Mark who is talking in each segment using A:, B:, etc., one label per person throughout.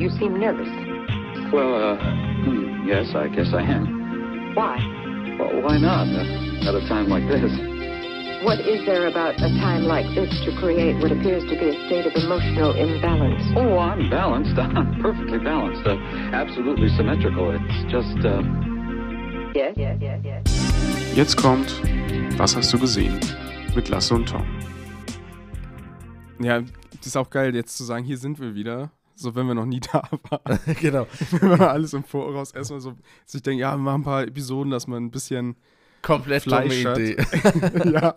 A: You seem nervous.
B: Well, uh, hmm, yes, I guess I am.
A: Why?
B: Well, why not? Uh, at a time like this.
A: What is there about a time like this to create what appears to be a state of emotional imbalance?
B: Oh, I'm balanced. I'm perfectly balanced. Uh, absolutely symmetrical. It's just, uh...
A: Yes, yes, yes, yes.
C: Jetzt kommt Was hast du gesehen? mit Lasse und Tom. Ja, das ist auch geil, jetzt zu sagen, hier sind wir wieder. So, wenn wir noch nie da waren.
D: genau.
C: wenn man alles im Voraus erstmal so sich denkt, ja, wir machen ein paar Episoden, dass man ein bisschen
D: Komplett dumme
C: Fleisch hat.
D: Idee.
C: ja,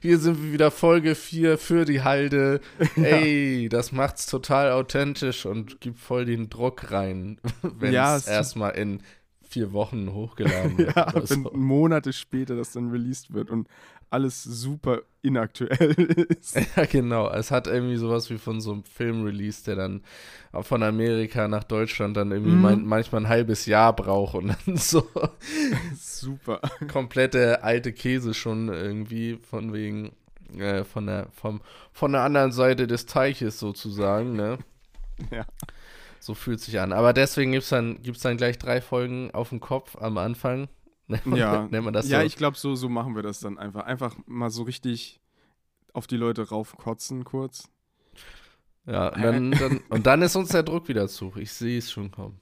D: Hier sind wir wieder Folge 4 für die Halde. Ey, das macht's total authentisch und gibt voll den Druck rein, wenn
C: Ja,
D: es erstmal in vier Wochen hochgeladen wird.
C: ja wenn
D: so.
C: Monate später das dann released wird und alles super inaktuell ist.
D: Ja, genau. Es hat irgendwie sowas wie von so einem Film-Release, der dann von Amerika nach Deutschland dann irgendwie
C: Mhm.
D: mein, manchmal ein halbes Jahr braucht und dann so
C: super.
D: komplette alte Käse schon irgendwie von wegen äh, von der vom von der anderen Seite des Teiches sozusagen, ne?
C: Ja.
D: So fühlt sich an. Aber deswegen gibt's dann gibt's dann gleich drei Folgen auf dem Kopf am Anfang.
C: Ja,
D: nennt man das
C: ja
D: so?
C: ich glaube, so, so machen wir das dann einfach. Einfach mal so richtig auf die Leute raufkotzen kurz.
D: ja, und dann, dann, und dann ist uns der Druck wieder zu. Ich sehe es schon kommen.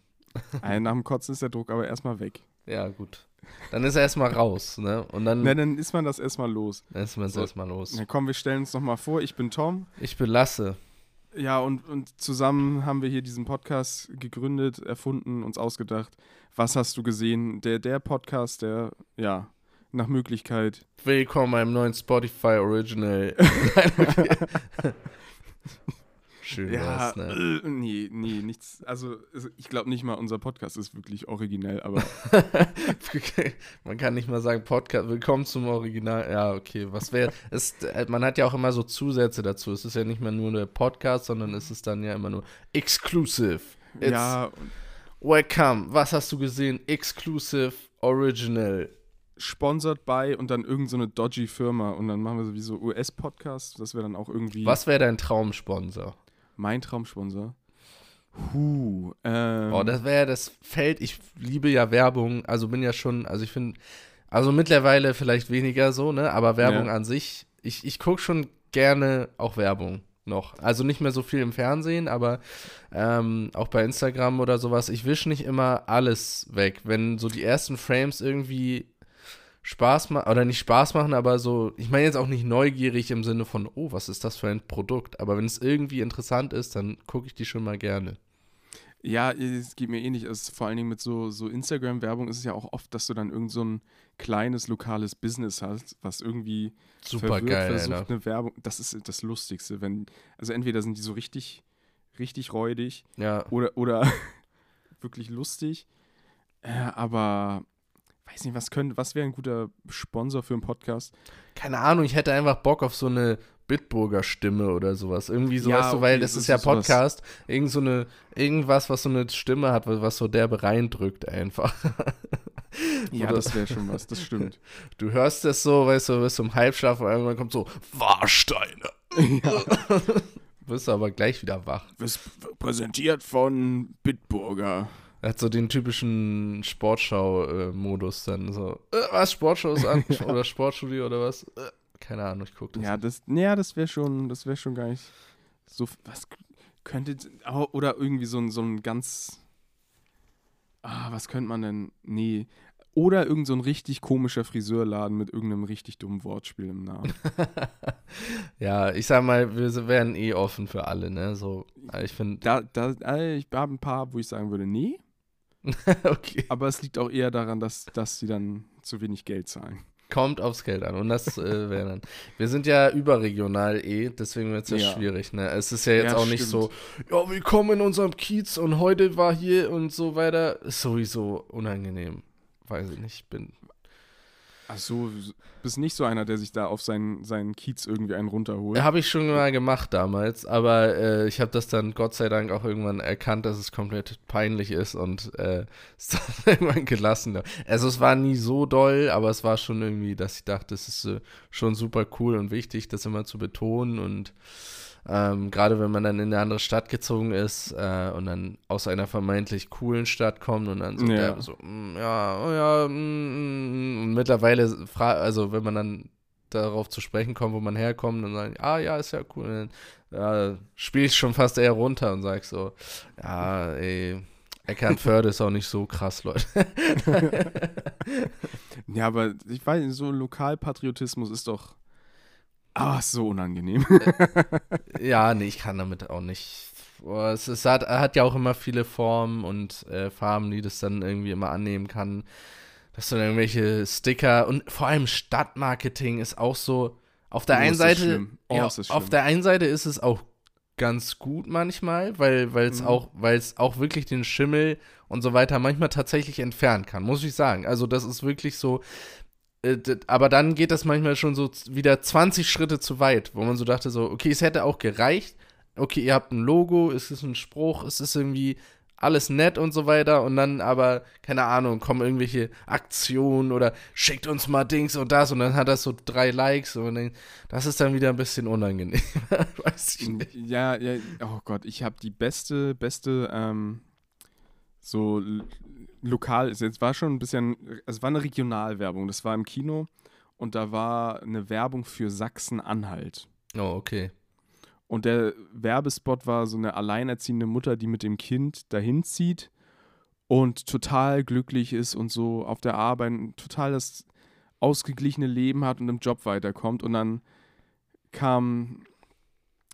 C: Nach dem Kotzen ist der Druck aber erstmal weg.
D: Ja, gut. Dann ist er erstmal raus, ne? Und dann,
C: Na, dann ist man das erstmal los.
D: dann ist man
C: So.
D: erstmal los.
C: Na komm, wir stellen uns nochmal vor. Ich bin Tom.
D: Ich belasse.
C: Ja, und, und zusammen haben wir hier diesen Podcast gegründet, erfunden, uns ausgedacht. Was hast du gesehen? Der, der Podcast, der, ja, nach Möglichkeit.
D: Willkommen beim neuen Spotify Original. Schön
C: Ja,
D: wär's, ne?
C: äh, nee, nee, nichts. Also, ich glaube nicht mal, unser Podcast ist wirklich originell, aber
D: Man kann nicht mal sagen Podcast. Willkommen zum Original. Ja, okay. Was wäre? Es, äh, man hat ja auch immer so Zusätze dazu. Es ist ja nicht mehr nur der Podcast, sondern es ist dann ja immer nur exclusive. It's
C: ja, und
D: welcome. Was hast du gesehen? Exclusive Original.
C: sponsored by und dann irgend so eine dodgy Firma und dann machen wir sowieso US-Podcast. Das wäre dann auch irgendwie
D: Was wäre dein Traumsponsor?
C: mein Traumsponsor. Huh, ähm,
D: Oh, das wäre das Feld. Ich liebe ja Werbung. Also bin ja schon, also ich finde, also mittlerweile vielleicht weniger so, ne? Aber Werbung
C: Ja.
D: an sich, ich, ich gucke schon gerne auch Werbung noch. Also nicht mehr so viel im Fernsehen, aber ähm, auch bei Instagram oder sowas. Ich wische nicht immer alles weg. Wenn so die ersten Frames irgendwie Spaß machen, oder nicht Spaß machen, aber so, ich meine jetzt auch nicht neugierig im Sinne von, oh, was ist das für ein Produkt? Aber wenn es irgendwie interessant ist, dann gucke ich die schon mal gerne.
C: Ja, es geht mir ähnlich. Es ist vor allen Dingen mit so, so Instagram-Werbung ist es ja auch oft, dass du dann irgend so ein kleines lokales Business hast, was irgendwie
D: Super
C: verwirrt
D: geil,
C: versucht,
D: Alter.
C: eine Werbung. Das ist das Lustigste, wenn, also entweder sind die so richtig, richtig räudig
D: Ja.
C: oder, oder wirklich lustig, äh, aber weiß nicht, was könnte, was wäre ein guter Sponsor für einen Podcast?
D: keine Ahnung, ich hätte einfach Bock auf so eine Bitburger Stimme oder sowas. Irgendwie so,
C: Ja,
D: weißt du, weil
C: okay,
D: das
C: das
D: ist ja
C: ist sowas.
D: Podcast, irgend so eine, irgendwas, was so eine Stimme hat, was so derbe reindrückt einfach.
C: Ja, das wäre schon was, das stimmt.
D: Du hörst das so, weißt du, bist im Halbschlaf und irgendwann kommt so, Warsteine. Bist du aber gleich wieder wach.
C: Was präsentiert von Bitburger.
D: Er hat so den typischen Sportschau-Modus dann so, äh, was, Sportschau ist an? Oder Sportstudio oder was? Äh, keine Ahnung, ich guck das.
C: Ja, das, ja, das wäre schon, das wäre schon gar nicht so. Was könnte oder irgendwie so ein so ein ganz. Ah, was könnte man denn? Nee. Oder irgend so ein richtig komischer Friseurladen mit irgendeinem richtig dummen Wortspiel im Namen.
D: Ja, ich sag mal, wir wären eh offen für alle, ne? So, äh, ich finde,
C: Da, da, äh, ich habe ein paar, wo ich sagen würde, nee.
D: okay.
C: Aber es liegt auch eher daran, dass, dass sie dann zu wenig Geld zahlen.
D: Kommt aufs Geld an. Und das äh, wäre dann. Wir sind ja überregional eh, deswegen wird es ja,
C: Ja.
D: schwierig, ne? Es ist ja jetzt
C: Ja,
D: auch nicht so, ja, willkommen in unserem Kiez und heute war hier und so weiter. Ist sowieso unangenehm. Weiß ich nicht, ich bin.
C: Ach so, bist nicht so einer, der sich da auf seinen, seinen Kiez irgendwie einen runterholt.
D: Habe ich schon mal gemacht damals, aber äh, ich habe das dann Gott sei Dank auch irgendwann erkannt, dass es komplett peinlich ist und äh, es dann irgendwann gelassen. Also es war nie so doll, aber es war schon irgendwie, dass ich dachte, es ist äh, schon super cool und wichtig, das immer zu betonen und Ähm, Gerade wenn man dann in eine andere Stadt gezogen ist äh, und dann aus einer vermeintlich coolen Stadt kommt und dann so,
C: Ja.
D: so mm, ja, oh ja, mm, mm, und mittlerweile, also wenn man dann darauf zu sprechen kommt, wo man herkommt und sagt, ah ja, ist ja cool, und dann ja, spiele ich schon fast eher runter und sag so, ja, ey, Eckernförde ist auch nicht so krass, Leute.
C: Ja, aber ich weiß nicht, so Lokalpatriotismus ist doch. Ah, so unangenehm.
D: Ja, nee, ich kann damit auch nicht. Boah, es, es hat, hat ja auch immer viele Formen und äh, Farben, die das dann irgendwie immer annehmen kann. Dass du dann irgendwelche Sticker und vor allem Stadtmarketing ist auch so. Auf der
C: Oh,
D: einen Seite.
C: Oh,
D: ja, auf der einen Seite ist es auch ganz gut manchmal, weil weil es
C: Mhm.
D: auch weil es auch wirklich den Schimmel und so weiter manchmal tatsächlich entfernen kann, muss ich sagen. Also das ist wirklich so. Äh, Aber dann geht das manchmal schon so wieder 20 Schritte zu weit, wo man so dachte so, okay, es hätte auch gereicht. Okay, ihr habt ein Logo, es ist ein Spruch, es ist irgendwie alles nett und so weiter und dann aber, keine Ahnung, kommen irgendwelche Aktionen oder schickt uns mal Dings und das und dann hat das so drei Likes und dann, das ist dann wieder ein bisschen unangenehm. Weiß ich nicht.
C: ja, ja, oh Gott, ich habe die beste, beste, ähm, so lokal, es jetzt war schon ein bisschen, es war eine Regionalwerbung, das war im Kino und da war eine Werbung für Sachsen-Anhalt.
D: Oh, okay.
C: Und der Werbespot war so eine alleinerziehende Mutter, die mit dem Kind dahin zieht und total glücklich ist und so auf der Arbeit ein total das ausgeglichene Leben hat und im Job weiterkommt. Und dann kam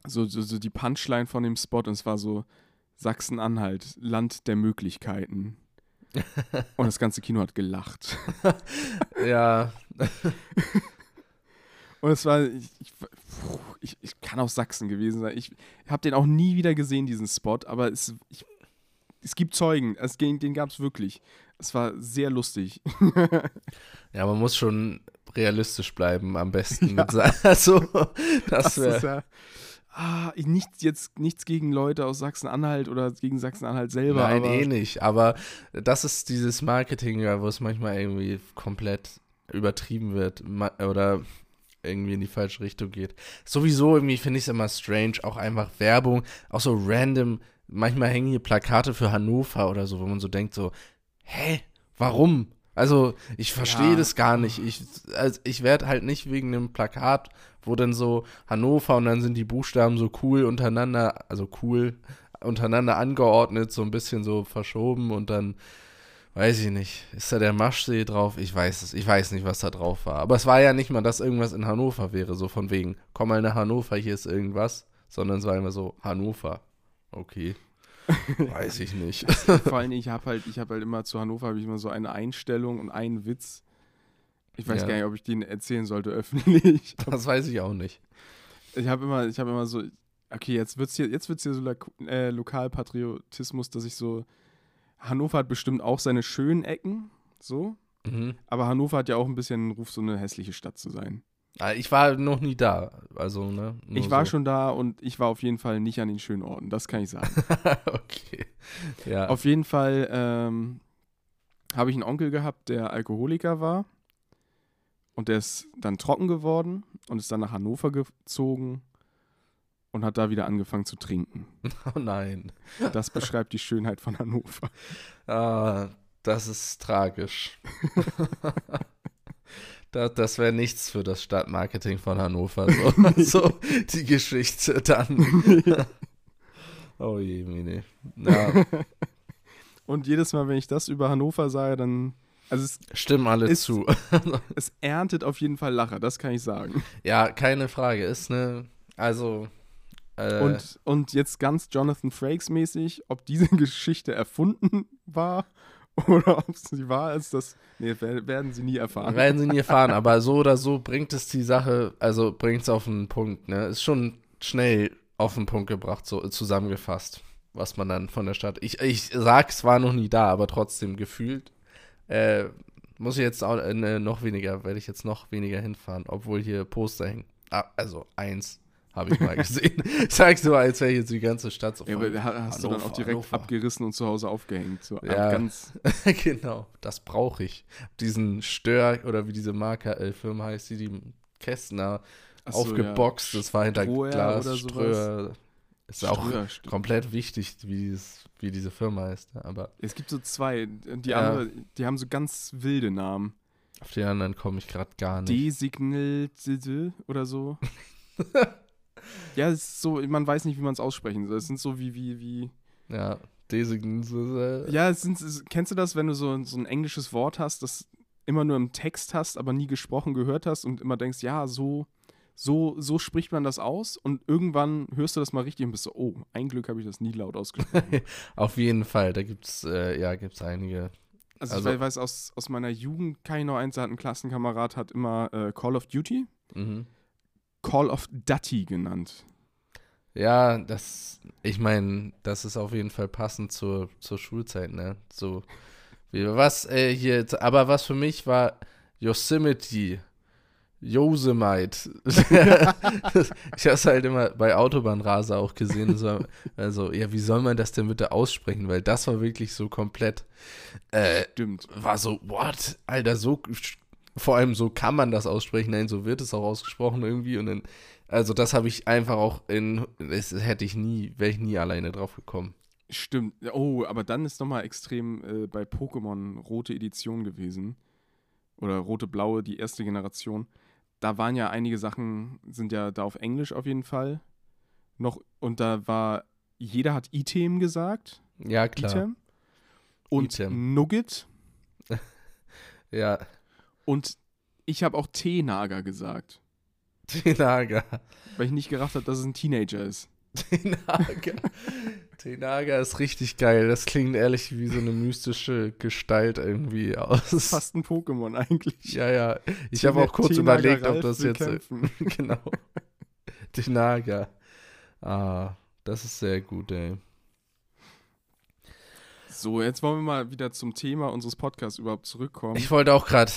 C: so, so, so die Punchline von dem Spot und es war so Sachsen-Anhalt, Land der Möglichkeiten. und das ganze Kino hat gelacht.
D: Ja,
C: Und es war, ich, ich, ich, kann aus Sachsen gewesen sein. Ich habe den auch nie wieder gesehen, diesen Spot, aber es, ich, es gibt Zeugen, es, den gab es wirklich. Es war sehr lustig.
D: ja, man muss schon realistisch bleiben, am besten mit sein. Also, das
C: Das ist
D: wäre.
C: ja, ah, ich- nichts, jetzt, nichts gegen Leute aus Sachsen-Anhalt oder gegen Sachsen-Anhalt selber.
D: Nein,
C: aber,
D: eh nicht. Aber das ist dieses Marketing, ja, wo es manchmal irgendwie komplett übertrieben wird oder irgendwie in die falsche Richtung geht. Sowieso irgendwie finde ich es immer strange, auch einfach Werbung, auch so random. Manchmal hängen hier Plakate für Hannover oder so, wo man so denkt so, hä, warum? Also ich verstehe
C: Ja.
D: das gar nicht. Ich, also ich werde halt nicht wegen einem Plakat, wo dann so Hannover und dann sind die Buchstaben so cool untereinander, also cool untereinander angeordnet, so ein bisschen so verschoben und dann weiß ich nicht, ist da der Maschsee drauf? Ich weiß es, ich weiß nicht, was da drauf war. Aber es war ja nicht mal, dass irgendwas in Hannover wäre, so von wegen, komm mal nach Hannover, hier ist irgendwas, sondern es war immer so, Hannover. Okay. Weiß ich nicht.
C: Vor allem, ich habe halt, ich habe halt immer zu Hannover habe ich immer so eine Einstellung und einen Witz. Ich weiß
D: Ja.
C: gar nicht, ob ich den erzählen sollte öffentlich.
D: Das weiß ich auch nicht.
C: Ich habe immer, ich habe immer so, okay, jetzt wird's hier, jetzt wird's hier so äh, Lokalpatriotismus, dass ich so, Hannover hat bestimmt auch seine schönen Ecken, so,
D: Mhm.
C: aber Hannover hat ja auch ein bisschen einen Ruf, so eine hässliche Stadt zu sein.
D: Ah, Ich war noch nie da, also, ne?
C: ich war
D: so.
C: schon da und ich war auf jeden Fall nicht an den schönen Orten, das kann ich sagen.
D: okay. Ja.
C: auf jeden Fall ähm, habe ich einen Onkel gehabt, der Alkoholiker war und der ist dann trocken geworden und ist dann nach Hannover gezogen und hat da wieder angefangen zu trinken.
D: oh nein.
C: Das beschreibt die Schönheit von Hannover.
D: Ah, das ist tragisch. das das wäre nichts für das Stadtmarketing von Hannover. So, so die Geschichte dann. oh je, Mine. Ja,
C: Und jedes Mal, wenn ich das über Hannover sage, dann. Also es,
D: stimmen alle
C: Ist-
D: zu.
C: es erntet auf jeden Fall Lacher, das kann ich sagen.
D: ja, keine Frage. Ist ne, also. Äh,
C: Und, und jetzt ganz Jonathan Frakes mäßig, ob diese Geschichte erfunden war oder ob sie wahr ist, das nee, wer- werden sie nie erfahren.
D: werden sie nie erfahren, aber so oder so bringt es die Sache, also bringt es auf den Punkt, ne? Ist schon schnell auf den Punkt gebracht, so zusammengefasst, was man dann von der Stadt. Ich, ich sag, es war noch nie da, aber trotzdem gefühlt. Äh, muss ich jetzt auch äh, ne, noch weniger, werde ich jetzt noch weniger hinfahren, obwohl hier Poster hängen. Ah, also eins habe ich mal gesehen. Sagst du, als wäre jetzt die ganze Stadt so
C: Ja, aber ha- hast du dann auch
D: Hannover,
C: direkt
D: Hannover.
C: abgerissen und zu Hause aufgehängt. So
D: Ja.
C: ganz,
D: genau, das brauche ich. Diesen Stör oder wie diese Marke äh, Firma heißt, die die Kästner
C: so,
D: aufgeboxt.
C: ja.
D: Das war hinter
C: Ströer
D: Glas.
C: oder sowas.
D: Ströer. Ist auch
C: stimmt.
D: komplett wichtig, wie, dieses, wie diese Firma heißt. ne? Aber
C: Es gibt so zwei. Die
D: Ja.
C: andere, die haben so ganz wilde Namen.
D: auf die anderen komme ich gerade gar nicht.
C: Designal oder so. ja, es ist so, man weiß nicht, wie man es aussprechen soll. Es sind so wie, wie, wie.
D: Ja, Design.
C: Ja, es sind, es, kennst du das, wenn du so, so ein englisches Wort hast, das immer nur im Text hast, aber nie gesprochen gehört hast und immer denkst, ja, so, so, so spricht man das aus und irgendwann hörst du das mal richtig und bist so, oh, ein Glück habe ich das nie laut ausgesprochen.
D: Auf jeden Fall, da gibt's äh, ja gibt's einige.
C: Also,
D: Also-
C: ich weiß, aus, aus meiner Jugend kann ich noch eins, da hat ein Klassenkamerad hat immer äh, Call of Duty,
D: Mhm.
C: Call of Duty genannt.
D: Ja, das, ich meine, das ist auf jeden Fall passend zur, zur Schulzeit, ne? So, wie, was, äh, hier, aber was für mich war Yosemite, Yosemite. ich hab's halt immer bei Autobahnraser auch gesehen. So, also, ja, wie soll man das denn bitte aussprechen? Weil das war wirklich so komplett, äh,
C: Stimmt.
D: war so, what? Alter, so, vor allem so kann man das aussprechen, nein, so wird es auch ausgesprochen irgendwie und dann, also das habe ich einfach auch in, das hätte ich nie, wäre ich nie alleine drauf gekommen.
C: Stimmt. Oh, aber dann ist nochmal extrem äh, bei Pokémon rote Edition gewesen. Oder rote-blaue, die erste Generation. Da waren ja einige Sachen, sind ja da auf Englisch auf jeden Fall. Noch, und da war, jeder hat Item gesagt.
D: Ja, klar.
C: Item. Und
D: Item.
C: Nugget.
D: Ja,
C: Und ich habe auch T-Nager gesagt.
D: Tenaga.
C: Weil ich nicht gedacht habe, dass es ein Teenager ist.
D: Tenaga. Tenaga ist richtig geil. Das klingt ehrlich wie so eine mystische Gestalt irgendwie aus.
C: Fast ein Pokémon eigentlich.
D: Ja, ja. Ich habe auch kurz
C: T-Nager
D: überlegt, ob das jetzt. äh,
C: kämpfen.
D: genau. Tenaga. Ah, das ist sehr gut, ey.
C: So, jetzt wollen wir mal wieder zum Thema unseres Podcasts überhaupt zurückkommen.
D: Ich wollte auch gerade,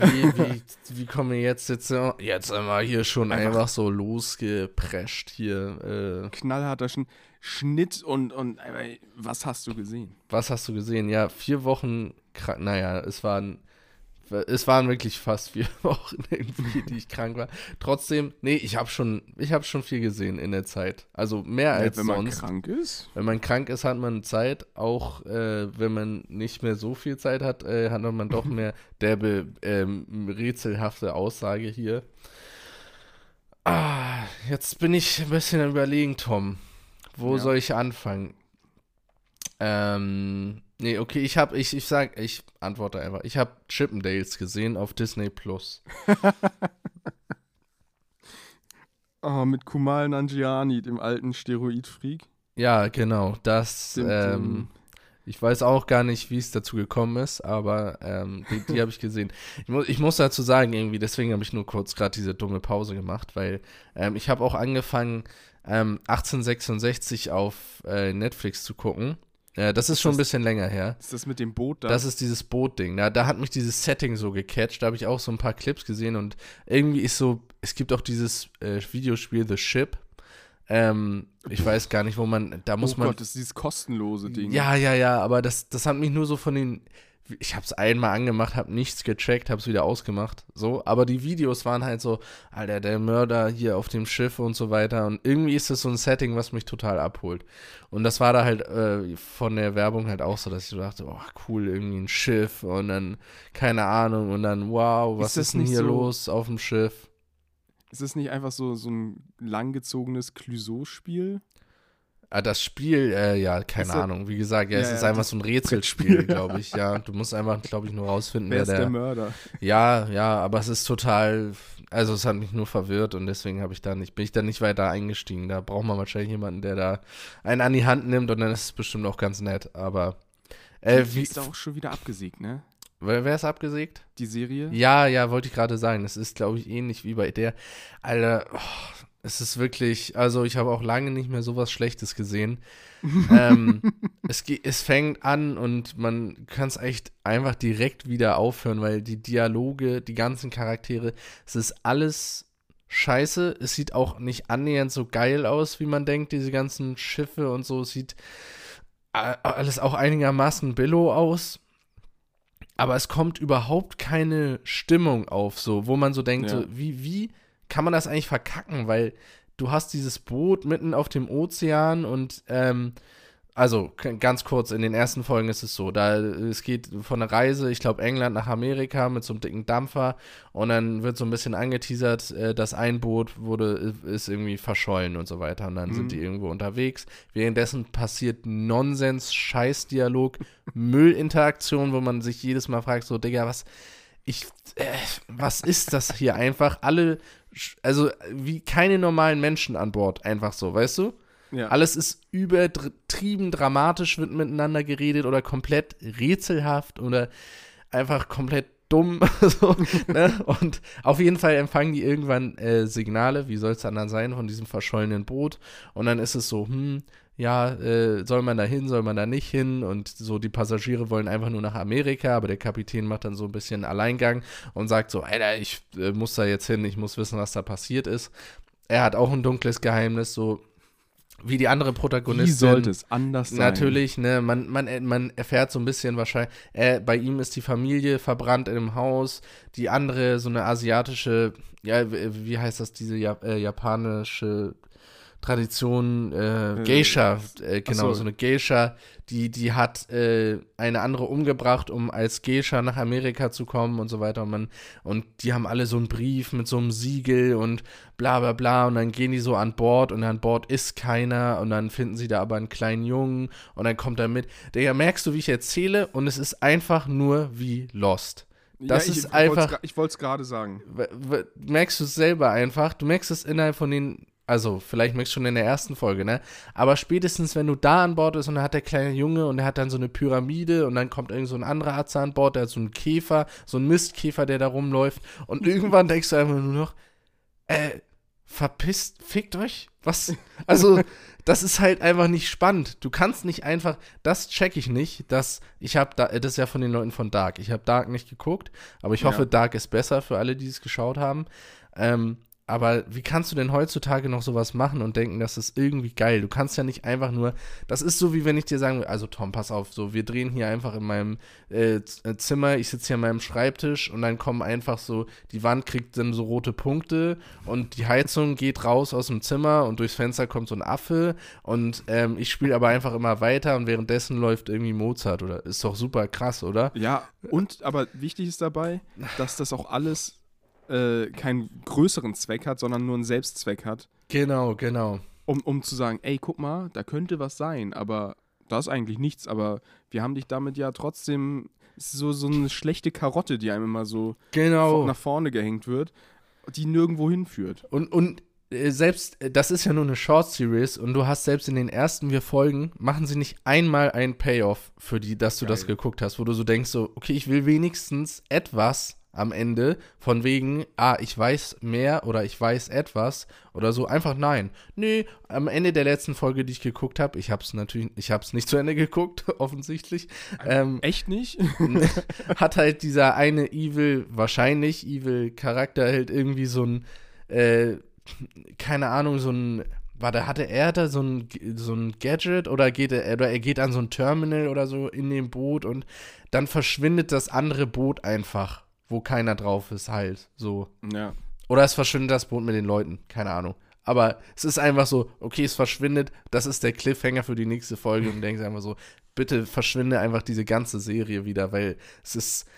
D: wie, wie, wie kommen wir jetzt jetzt jetzt einmal hier schon
C: Einfach-
D: einfach, so losgeprescht hier. Äh,
C: knallharter Schn Schnitt und, und äh, was hast du gesehen?
D: was hast du gesehen? Ja, vier Wochen, naja, es waren, es waren wirklich fast vier Wochen die ich krank war. Trotzdem, nee, ich habe schon, ich habe schon viel gesehen in der Zeit. Also mehr als
C: wenn man
D: sonst.
C: krank ist?
D: Wenn man krank ist, hat man Zeit. Auch äh, wenn man nicht mehr so viel Zeit hat, äh, hat man doch mehr derbe, ähm, rätselhafte Aussage hier. Ah, jetzt bin ich ein bisschen am überlegen, Tom. Wo
C: Ja.
D: soll ich anfangen? Ähm, nee, okay, ich habe, ich, ich sag, ich antworte einfach. Ich habe Chippendales gesehen auf Disney Plus.
C: Oh, mit Kumal Nanjiani, dem alten Steroidfreak.
D: Ja, genau, das, ähm, Ich weiß auch gar nicht, wie es dazu gekommen ist, aber ähm, die, die habe ich gesehen. Ich, mu ich muss dazu sagen, irgendwie, deswegen habe ich nur kurz gerade diese dumme Pause gemacht, weil ähm, ich habe auch angefangen, ähm, 1866 auf äh, Netflix zu gucken. Äh, das ist schon ein
C: das-
D: bisschen länger her.
C: Ist das mit dem Boot da?
D: Das ist dieses Bootding. Da, da hat mich dieses Setting so gecatcht. Da habe ich auch so ein paar Clips gesehen und irgendwie ist so, es gibt auch dieses äh, Videospiel The Ship. Ähm, ich weiß gar nicht, wo man, da muss
C: oh
D: man
C: Gott, das ist dieses kostenlose Ding.
D: ja, ja, ja, aber das, das hat mich nur so von den. Ich habe es einmal angemacht, habe nichts gecheckt, habe es wieder ausgemacht. So, aber die Videos waren halt so, Alter, der Mörder hier auf dem Schiff und so weiter. Und irgendwie ist das so ein Setting, was mich total abholt. Und das war da halt äh, von der Werbung halt auch so, dass ich so dachte, oh cool, irgendwie ein Schiff und dann, keine Ahnung, und dann, wow, was
C: Ist
D: ist, denn hier
C: so-
D: los auf dem Schiff?
C: Ist das nicht einfach so, so ein langgezogenes Clouseau-Spiel?
D: Ah, das Spiel, äh, ja, keine
C: Ist
D: Ahnung. Wie gesagt, ja,
C: Ja,
D: es ist
C: ja,
D: einfach
C: das
D: so ein Rätselspiel, glaube ich, ja. Du musst einfach, glaube ich, nur rausfinden,
C: Wer
D: wer
C: ist der
D: der.
C: Mörder?
D: ja, ja, aber es ist total, also es hat mich nur verwirrt und deswegen habe ich da nicht, bin ich da nicht weiter eingestiegen. Da braucht man wahrscheinlich jemanden, der da einen an die Hand nimmt und dann ist es bestimmt auch ganz nett. Aber äh, wie,
C: ist auch schon wieder abgesägt, ne?
D: wer, wer ist abgesägt?
C: Die Serie?
D: Ja, ja, wollte ich gerade sagen. Es ist, glaube ich, ähnlich wie bei der. Alter, oh, es ist wirklich, also ich habe auch lange nicht mehr sowas Schlechtes gesehen. ähm, es, es fängt an und man kann es echt einfach direkt wieder aufhören, weil die Dialoge, die ganzen Charaktere, es ist alles scheiße. Es sieht auch nicht annähernd so geil aus, wie man denkt, diese ganzen Schiffe und so. Es sieht alles auch einigermaßen billow aus. Aber es kommt überhaupt keine Stimmung auf, so, wo man so denkt,
C: Ja.
D: so, wie, wie kann man das eigentlich verkacken, weil du hast dieses Boot mitten auf dem Ozean und ähm, also ganz kurz, in den ersten Folgen ist es so, da es geht von einer Reise, ich glaube England nach Amerika mit so einem dicken Dampfer und dann wird so ein bisschen angeteasert, äh, dass ein Boot wurde, ist irgendwie verschollen und so weiter und dann
C: Mhm.
D: sind die irgendwo unterwegs. Währenddessen passiert Nonsens, Scheißdialog, Müllinteraktion, wo man sich jedes Mal fragt, so Digga, was ich, äh, was ist das hier einfach? Alle, also wie keine normalen Menschen an Bord, einfach so, weißt du?
C: Ja.
D: Alles ist übertrieben dramatisch, wird miteinander geredet oder komplett rätselhaft oder einfach komplett dumm. so, ne? Und auf jeden Fall empfangen die irgendwann äh, Signale, wie soll es dann sein, von diesem verschollenen Boot. Und dann ist es so, hm, ja, äh, soll man da hin, soll man da nicht hin? Und so die Passagiere wollen einfach nur nach Amerika, aber der Kapitän macht dann so ein bisschen Alleingang und sagt so, Alter, ich äh, muss da jetzt hin, ich muss wissen, was da passiert ist. Er hat auch ein dunkles Geheimnis, so wie die andere Protagonistin.
C: Wie sollte es anders sein?
D: Natürlich, ne, man, man, man erfährt so ein bisschen wahrscheinlich, äh, bei ihm ist die Familie verbrannt in einem Haus, die andere, so eine asiatische, ja, wie wie heißt das, diese Jap äh, japanische Tradition, äh,
C: Äh,
D: Geisha, äh, genau,
C: so.
D: so eine Geisha, die, die hat äh, eine andere umgebracht, um als Geisha nach Amerika zu kommen und so weiter. Und, man, und die haben alle so einen Brief mit so einem Siegel und bla bla bla. Und dann gehen die so an Bord und an Bord ist keiner. Und dann finden sie da aber einen kleinen Jungen und dann kommt er mit. Digga, merkst du, wie ich erzähle? Und es ist einfach nur wie Lost. Das
C: ja, ich,
D: ist
C: ich
D: einfach-
C: Ich wollte es gerade sagen.
D: Merkst du es selber einfach. Du merkst es innerhalb von den, also vielleicht merkst du schon in der ersten Folge, ne? Aber spätestens, wenn du da an Bord bist und dann hat der kleine Junge und der hat dann so eine Pyramide und dann kommt irgend so ein anderer Arzt an Bord, der hat so einen Käfer, so einen Mistkäfer, der da rumläuft und irgendwann denkst du einfach nur noch, äh, verpisst, fickt euch? Was? Also, das ist halt einfach nicht spannend. Du kannst nicht einfach, das check ich nicht, dass ich habe da, das ist ja von den Leuten von Dark. Ich habe Dark nicht geguckt, aber ich
C: Ja.
D: hoffe, Dark ist besser für alle, die es geschaut haben. Ähm, aber wie kannst du denn heutzutage noch sowas machen und denken, das ist irgendwie geil? Du kannst ja nicht einfach nur, das ist so wie wenn ich dir sagen würde, also Tom, pass auf, so wir drehen hier einfach in meinem äh, äh, Zimmer, ich sitze hier an meinem Schreibtisch und dann kommen einfach so, die Wand kriegt dann so rote Punkte und die Heizung geht raus aus dem Zimmer und durchs Fenster kommt so ein Affe und ähm, ich spiele aber einfach immer weiter und währenddessen läuft irgendwie Mozart oder ist doch super krass, oder?
C: Ja, und aber wichtig ist dabei, dass das auch alles äh, keinen größeren Zweck hat, sondern nur einen Selbstzweck hat,
D: Genau, genau.
C: um, um zu sagen, ey, guck mal, da könnte was sein, aber da ist eigentlich nichts, aber wir haben dich damit ja trotzdem, so, so eine schlechte Karotte, die einem immer so
D: Genau.
C: nach vorne gehängt wird, die nirgendwo hinführt.
D: Und, und äh, selbst, äh, das ist ja nur eine Short Series und du hast selbst in den ersten vier Folgen, machen sie nicht einmal einen Payoff für die, dass du das
C: Geil.
D: geguckt hast, wo du so denkst, so, okay, ich will wenigstens etwas am Ende, von wegen, ah, ich weiß mehr oder ich weiß etwas oder so, einfach nein. Nö, am Ende der letzten Folge, die ich geguckt habe, ich habe es natürlich, ich habe es nicht zu Ende geguckt, offensichtlich, ähm,
C: Echt nicht?
D: hat halt dieser eine Evil, wahrscheinlich Evil Charakter halt irgendwie so ein, äh, keine Ahnung, so ein, warte, hatte er da so ein, so ein Gadget oder geht er, oder er geht an so ein Terminal oder so in dem Boot und dann verschwindet das andere Boot einfach, wo keiner drauf ist, halt, so.
C: ja.
D: Oder es verschwindet das Boot mit den Leuten, keine Ahnung. Aber es ist einfach so, okay, es verschwindet, das ist der Cliffhanger für die nächste Folge und denkst einfach so, bitte verschwinde einfach diese ganze Serie wieder, weil es ist,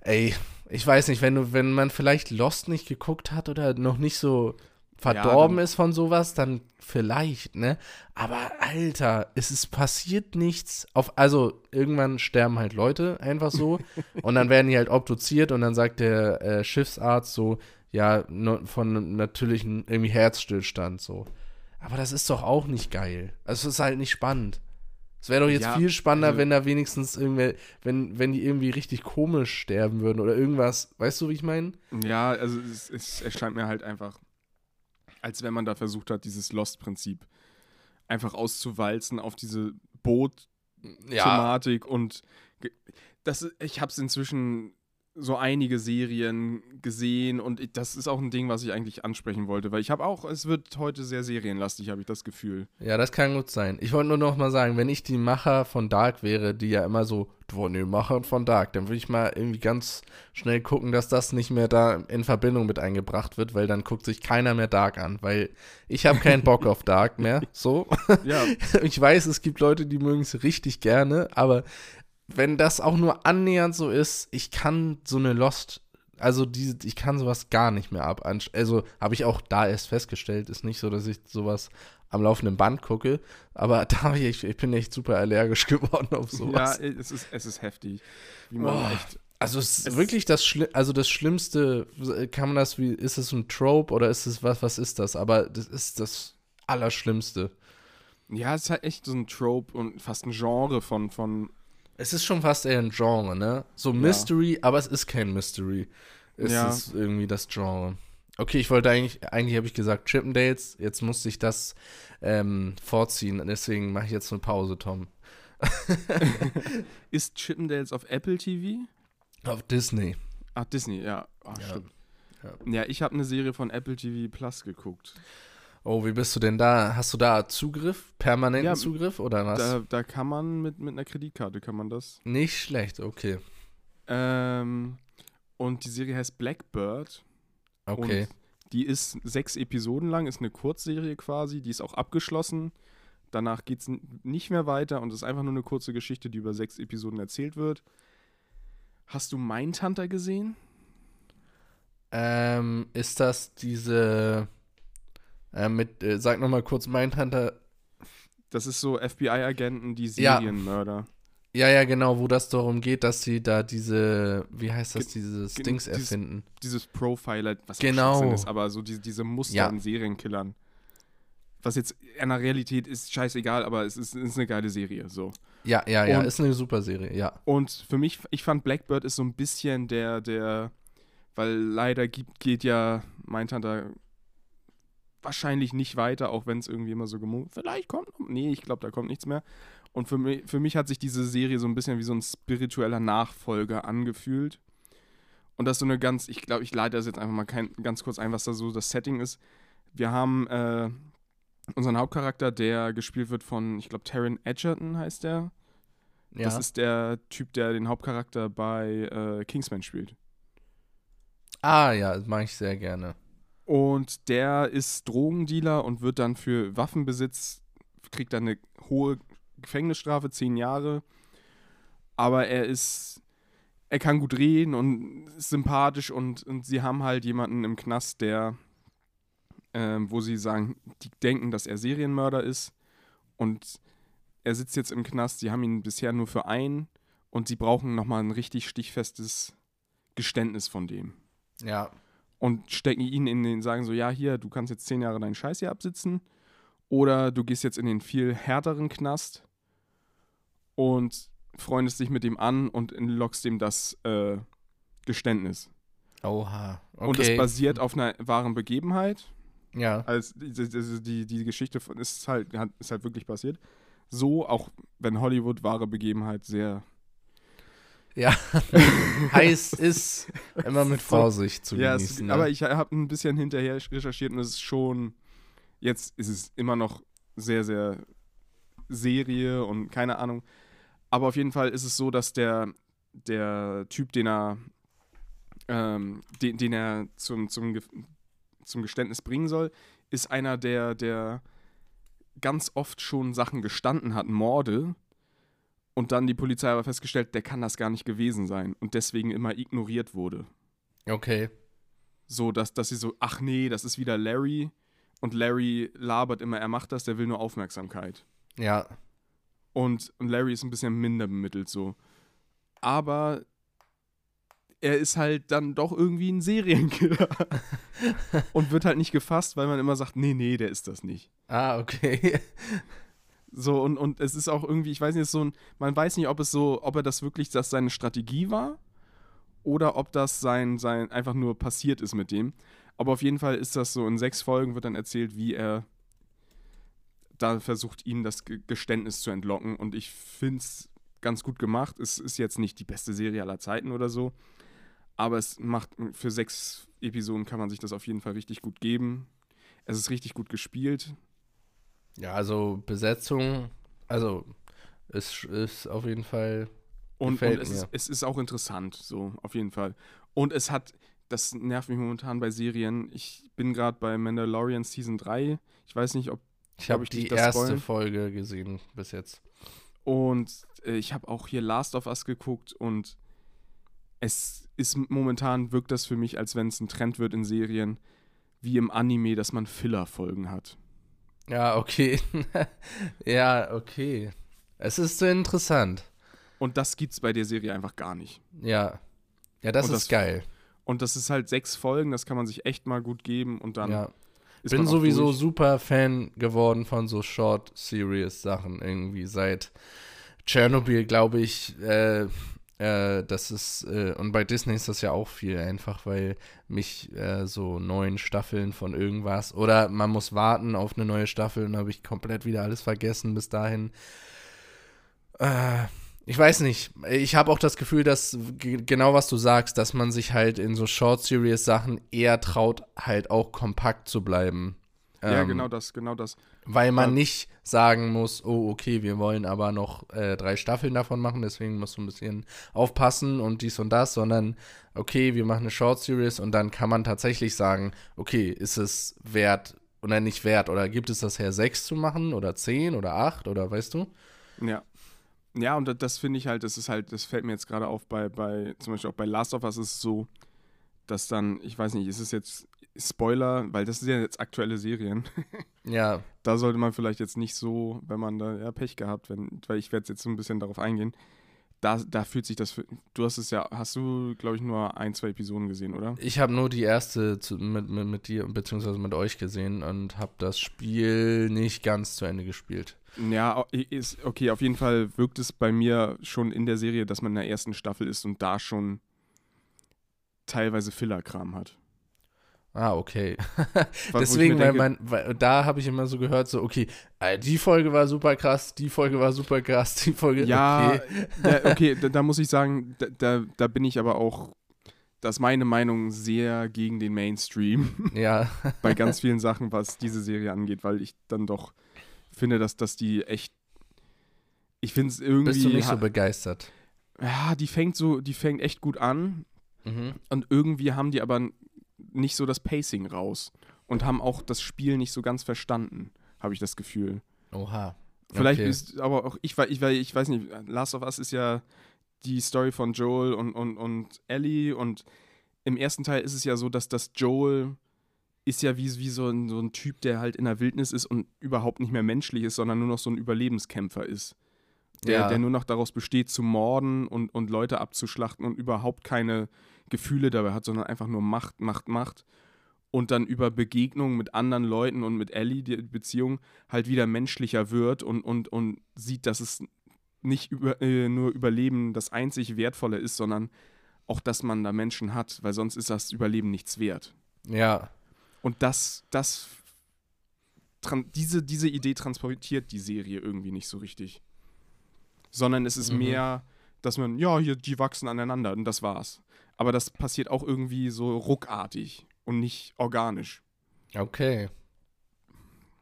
D: ey, ich weiß nicht, wenn du, wenn man vielleicht Lost nicht geguckt hat oder noch nicht so verdorben
C: dann-
D: ist von sowas, dann vielleicht, ne? Aber Alter, es ist passiert nichts. Auf, also irgendwann sterben halt Leute einfach so und dann werden die halt obduziert und dann sagt der äh, Schiffsarzt so, ja, no, von einem natürlichen irgendwie Herzstillstand so. Aber das ist doch auch nicht geil. Also es ist halt nicht spannend. Es wäre doch jetzt
C: Ja,
D: viel spannender,
C: also-
D: wenn da wenigstens irgendwer, wenn, wenn die irgendwie richtig komisch sterben würden oder irgendwas. Weißt du, wie ich meine?
C: Ja, also es, es erscheint mir halt einfach, als wenn man da versucht hat, dieses Lost-Prinzip einfach auszuwalzen auf diese Boot-Thematik und ge- das, ich habe es inzwischen so einige Serien gesehen und das ist auch ein Ding, was ich eigentlich ansprechen wollte, weil ich habe auch, es wird heute sehr serienlastig, habe ich das Gefühl.
D: Ja, das kann gut sein. Ich wollte nur noch mal sagen, wenn ich die Macher von Dark wäre, die ja immer so Boah, nee, Macher von Dark. Dann würde ich mal irgendwie ganz schnell gucken, dass das nicht mehr da in Verbindung mit eingebracht wird, weil dann guckt sich keiner mehr Dark an, weil ich habe keinen Bock auf Dark mehr. So.
C: Ja,
D: Ich weiß, es gibt Leute, die mögen es richtig gerne, aber wenn das auch nur annähernd so ist, ich kann so eine Lost, also diese, ich kann sowas gar nicht mehr ab. Also habe ich auch da erst festgestellt, ist nicht so, dass ich sowas am laufenden Band gucke, aber da hab ich, ich bin echt super allergisch geworden auf
C: ja
D: sowas.
C: es, ist, es ist heftig. Wie man
D: Boah.
C: echt.
D: Also es ist
C: Es-
D: wirklich das Schli also das Schlimmste, kann man das wie, ist es ein Trope oder ist es was, was ist das? Aber das ist das Allerschlimmste.
C: Ja, es ist halt echt so ein Trope und fast ein Genre von, von
D: Es ist schon fast eher ein Genre, ne? So Mystery, aber es ist kein Mystery. Es
C: Ja.
D: ist irgendwie das Genre. Okay, ich wollte eigentlich, eigentlich habe ich gesagt Chippendales, jetzt musste ich das ähm, vorziehen, deswegen mache ich jetzt eine Pause, Tom.
C: Ist Chippendales auf Apple TV?
D: Auf Disney.
C: Ach, Disney, ja. Ach,
D: Ja.
C: stimmt.
D: Ja.
C: Ja, ich habe eine Serie von Apple TV Plus geguckt.
D: Oh, wie bist du denn da? Hast du da Zugriff? Permanenten
C: Ja,
D: Zugriff oder was?
C: Da, da kann man mit, mit einer Kreditkarte, kann man das.
D: Nicht schlecht, okay.
C: Ähm, und die Serie heißt Blackbird.
D: Okay.
C: Und die ist sechs Episoden lang, ist eine Kurzserie quasi, die ist auch abgeschlossen. Danach geht es nicht mehr weiter und ist einfach nur eine kurze Geschichte, die über sechs Episoden erzählt wird. Hast du Mindhunter gesehen?
D: Ähm, ist das diese äh, mit, äh, sag nochmal kurz Mindhunter.
C: Das ist so FBI-Agenten, die
D: Ja.
C: Serienmörder.
D: Ja, ja, genau, wo das darum geht, dass sie da diese, wie heißt das, diese
C: ge-
D: Dings
C: dieses-
D: erfinden.
C: Dieses Profiler, was
D: Genau.
C: Ist, aber so diese, diese Muster
D: Ja.
C: in Serienkillern. Was jetzt in der Realität ist, scheißegal, aber es ist, ist eine geile Serie, so.
D: Ja, ja, ja,
C: Und-
D: ist eine super Serie, ja.
C: Und für mich, ich fand Blackbird ist so ein bisschen der, der, weil leider gibt, geht ja Mindhunter wahrscheinlich nicht weiter, auch wenn es irgendwie immer so gemunkelt, vielleicht kommt, noch- nee, ich glaube, da kommt nichts mehr. Und für mich, für mich hat sich diese Serie so ein bisschen wie so ein spiritueller Nachfolger angefühlt. Und das ist so eine ganz, ich glaube, ich leite das jetzt einfach mal kein, ganz kurz ein, was da so das Setting ist. Wir haben äh, unseren Hauptcharakter, der gespielt wird von, ich glaube, Taron Edgerton heißt der.
D: ja.
C: Das ist der Typ, der den Hauptcharakter bei äh, Kingsman spielt.
D: ah, ja, das mache ich sehr gerne.
C: Und der ist Drogendealer und wird dann für Waffenbesitz, kriegt dann eine hohe Gefängnisstrafe, zehn Jahre. Aber er ist, er kann gut reden und ist sympathisch und, und sie haben halt jemanden im Knast, der, ähm, wo sie sagen, die denken, dass er Serienmörder ist. Und er sitzt jetzt im Knast, sie haben ihn bisher nur für einen und sie brauchen nochmal ein richtig stichfestes Geständnis von dem
D: Ja.
C: Und stecken ihn in den, sagen so, ja, hier, du kannst jetzt zehn Jahre deinen Scheiß hier absitzen. Oder du gehst jetzt in den viel härteren Knast und freundest dich mit ihm an und lockst ihm das äh, Geständnis.
D: Oha. Okay.
C: Und es basiert auf einer wahren Begebenheit.
D: Ja.
C: Also die, die, die, Geschichte ist, halt, ist halt wirklich passiert. So, auch wenn Hollywood wahre Begebenheit sehr
D: Ja. Heiß ist immer mit Vorsicht zu
C: Ja, es,
D: ne?
C: aber ich habe ein bisschen hinterher recherchiert und es ist schon, jetzt ist es immer noch sehr, sehr Serie und keine Ahnung. Aber auf jeden Fall ist es so, dass der, der Typ, den er, ähm, den, den er zum, zum, zum Geständnis bringen soll, ist einer, der, der ganz oft schon Sachen gestanden hat, Morde. Und dann die Polizei aber festgestellt, der kann das gar nicht gewesen sein und deswegen immer ignoriert wurde.
D: okay.
C: So, dass, dass sie so, ach nee, das ist wieder Larry. Und Larry labert immer, er macht das, der will nur Aufmerksamkeit.
D: Ja.
C: Und, und Larry ist ein bisschen minder bemittelt so. Aber er ist halt dann doch irgendwie ein Serienkiller. und wird halt nicht gefasst, weil man immer sagt, nee, nee, der ist das nicht.
D: Ah, okay.
C: So, und, und es ist auch irgendwie, ich weiß nicht, so ein, man weiß nicht, ob es so, ob er das wirklich, das seine Strategie war oder ob das sein, sein, einfach nur passiert ist mit dem. Aber auf jeden Fall ist das so, in sechs Folgen wird dann erzählt, wie er da versucht, ihm das Ge- Geständnis zu entlocken. Und ich finde es ganz gut gemacht. Es ist jetzt nicht die beste Serie aller Zeiten oder so. Aber es macht, für sechs Episoden kann man sich das auf jeden Fall richtig gut geben. Es ist richtig gut gespielt.
D: Ja, also Besetzung, also ist, ist auf jeden Fall
C: Und, und es, ist, es ist auch interessant, so auf jeden Fall. Und es hat, das nervt mich momentan bei Serien. Ich bin gerade bei Mandalorian Season 3. Ich weiß nicht, ob.
D: Ich habe die
C: das
D: erste
C: spoilen?
D: Folge gesehen bis jetzt.
C: Und äh, ich habe auch hier Last of Us geguckt und es ist momentan, wirkt das für mich, als wenn es ein Trend wird in Serien, wie im Anime, dass man Filler-Folgen hat.
D: Ja, okay. ja, okay. Es ist so interessant.
C: Und das gibt's bei der Serie einfach gar nicht.
D: Ja. Ja, das
C: Und
D: ist
C: das-
D: geil.
C: Und das ist halt sechs Folgen, das kann man sich echt mal gut geben und dann
D: Ja.
C: ist
D: bin sowieso
C: durch.
D: super Fan geworden von so Short Series Sachen irgendwie seit Tschernobyl, glaube ich. Äh, äh, das ist äh, und bei Disney ist das ja auch viel einfach, weil mich äh, so neuen Staffeln von irgendwas oder man muss warten auf eine neue Staffel und habe ich komplett wieder alles vergessen bis dahin. Äh, ich weiß nicht. Ich habe auch das Gefühl, dass genau was du sagst, dass man sich halt in so Short Series Sachen eher traut, halt auch kompakt zu bleiben.
C: Ja,
D: Ähm,
C: genau das, genau das.
D: Weil man
C: Ja.
D: nicht sagen muss, oh, okay, wir wollen aber noch äh, drei Staffeln davon machen, deswegen musst du ein bisschen aufpassen und dies und das, sondern okay, wir machen eine Short Series und dann kann man tatsächlich sagen, okay, ist es wert oder nicht wert oder gibt es das her, sechs zu machen oder zehn oder acht oder weißt du?
C: Ja. Ja, und das, das finde ich halt, das ist halt, das fällt mir jetzt gerade auf bei, bei, zum Beispiel auch bei Last of Us ist es so, dass dann, ich weiß nicht, ist es jetzt Spoiler, weil das sind ja jetzt aktuelle Serien.
D: Ja,
C: da sollte man vielleicht jetzt nicht so, wenn man da ja Pech gehabt, wenn, weil ich werde jetzt so ein bisschen darauf eingehen. Da, da fühlt sich das, für, du hast es ja, hast du, glaube ich, nur ein, zwei Episoden gesehen, oder?
D: ich habe nur die erste zu, mit, mit, mit dir beziehungsweise mit euch gesehen und habe das Spiel nicht ganz zu Ende gespielt.
C: Ja, ist, okay, auf jeden Fall wirkt es bei mir schon in der Serie, dass man in der ersten Staffel ist und da schon teilweise Filler-Kram hat.
D: Ah, okay. Deswegen, weil man, weil, da habe ich immer so gehört, so, okay, äh, die Folge war super krass, die Folge war super krass, die Folge,
C: Ja,
D: okay.
C: ja, okay, da, da muss ich sagen, da, da, da bin ich aber auch, das ist meine Meinung, sehr gegen den Mainstream
D: Ja,
C: bei ganz vielen Sachen, was diese Serie angeht, weil ich dann doch finde, dass, dass die echt, ich finde es irgendwie,
D: bist du nicht so begeistert.
C: ja, die fängt so, die fängt echt gut an
D: Mhm.
C: und irgendwie haben die aber nicht so das Pacing raus und haben auch das Spiel nicht so ganz verstanden, habe ich das Gefühl.
D: Oha.
C: Vielleicht
D: okay.
C: ist aber auch, ich, ich, ich weiß nicht, Last of Us ist ja die Story von Joel und, und, und Ellie und im ersten Teil ist es ja so, dass das Joel ist ja wie, wie so, ein, so ein Typ, der halt in der Wildnis ist und überhaupt nicht mehr menschlich ist, sondern nur noch so ein Überlebenskämpfer ist. Der,
D: Ja.
C: der nur noch daraus besteht, zu morden und, und Leute abzuschlachten und überhaupt keine Gefühle dabei hat, sondern einfach nur Macht, Macht, Macht. Und dann über Begegnungen mit anderen Leuten und mit Ellie, die Beziehung, halt wieder menschlicher wird und, und, und sieht, dass es nicht über, äh, nur Überleben das einzig Wertvolle ist, sondern auch, dass man da Menschen hat, weil sonst ist das Überleben nichts wert.
D: Ja,
C: Und das, das, diese, diese Idee transportiert die Serie irgendwie nicht so richtig. Sondern es ist
D: Mhm.
C: mehr, dass man, ja, hier, die wachsen aneinander und das war's. Aber das passiert auch irgendwie so ruckartig und nicht organisch.
D: okay.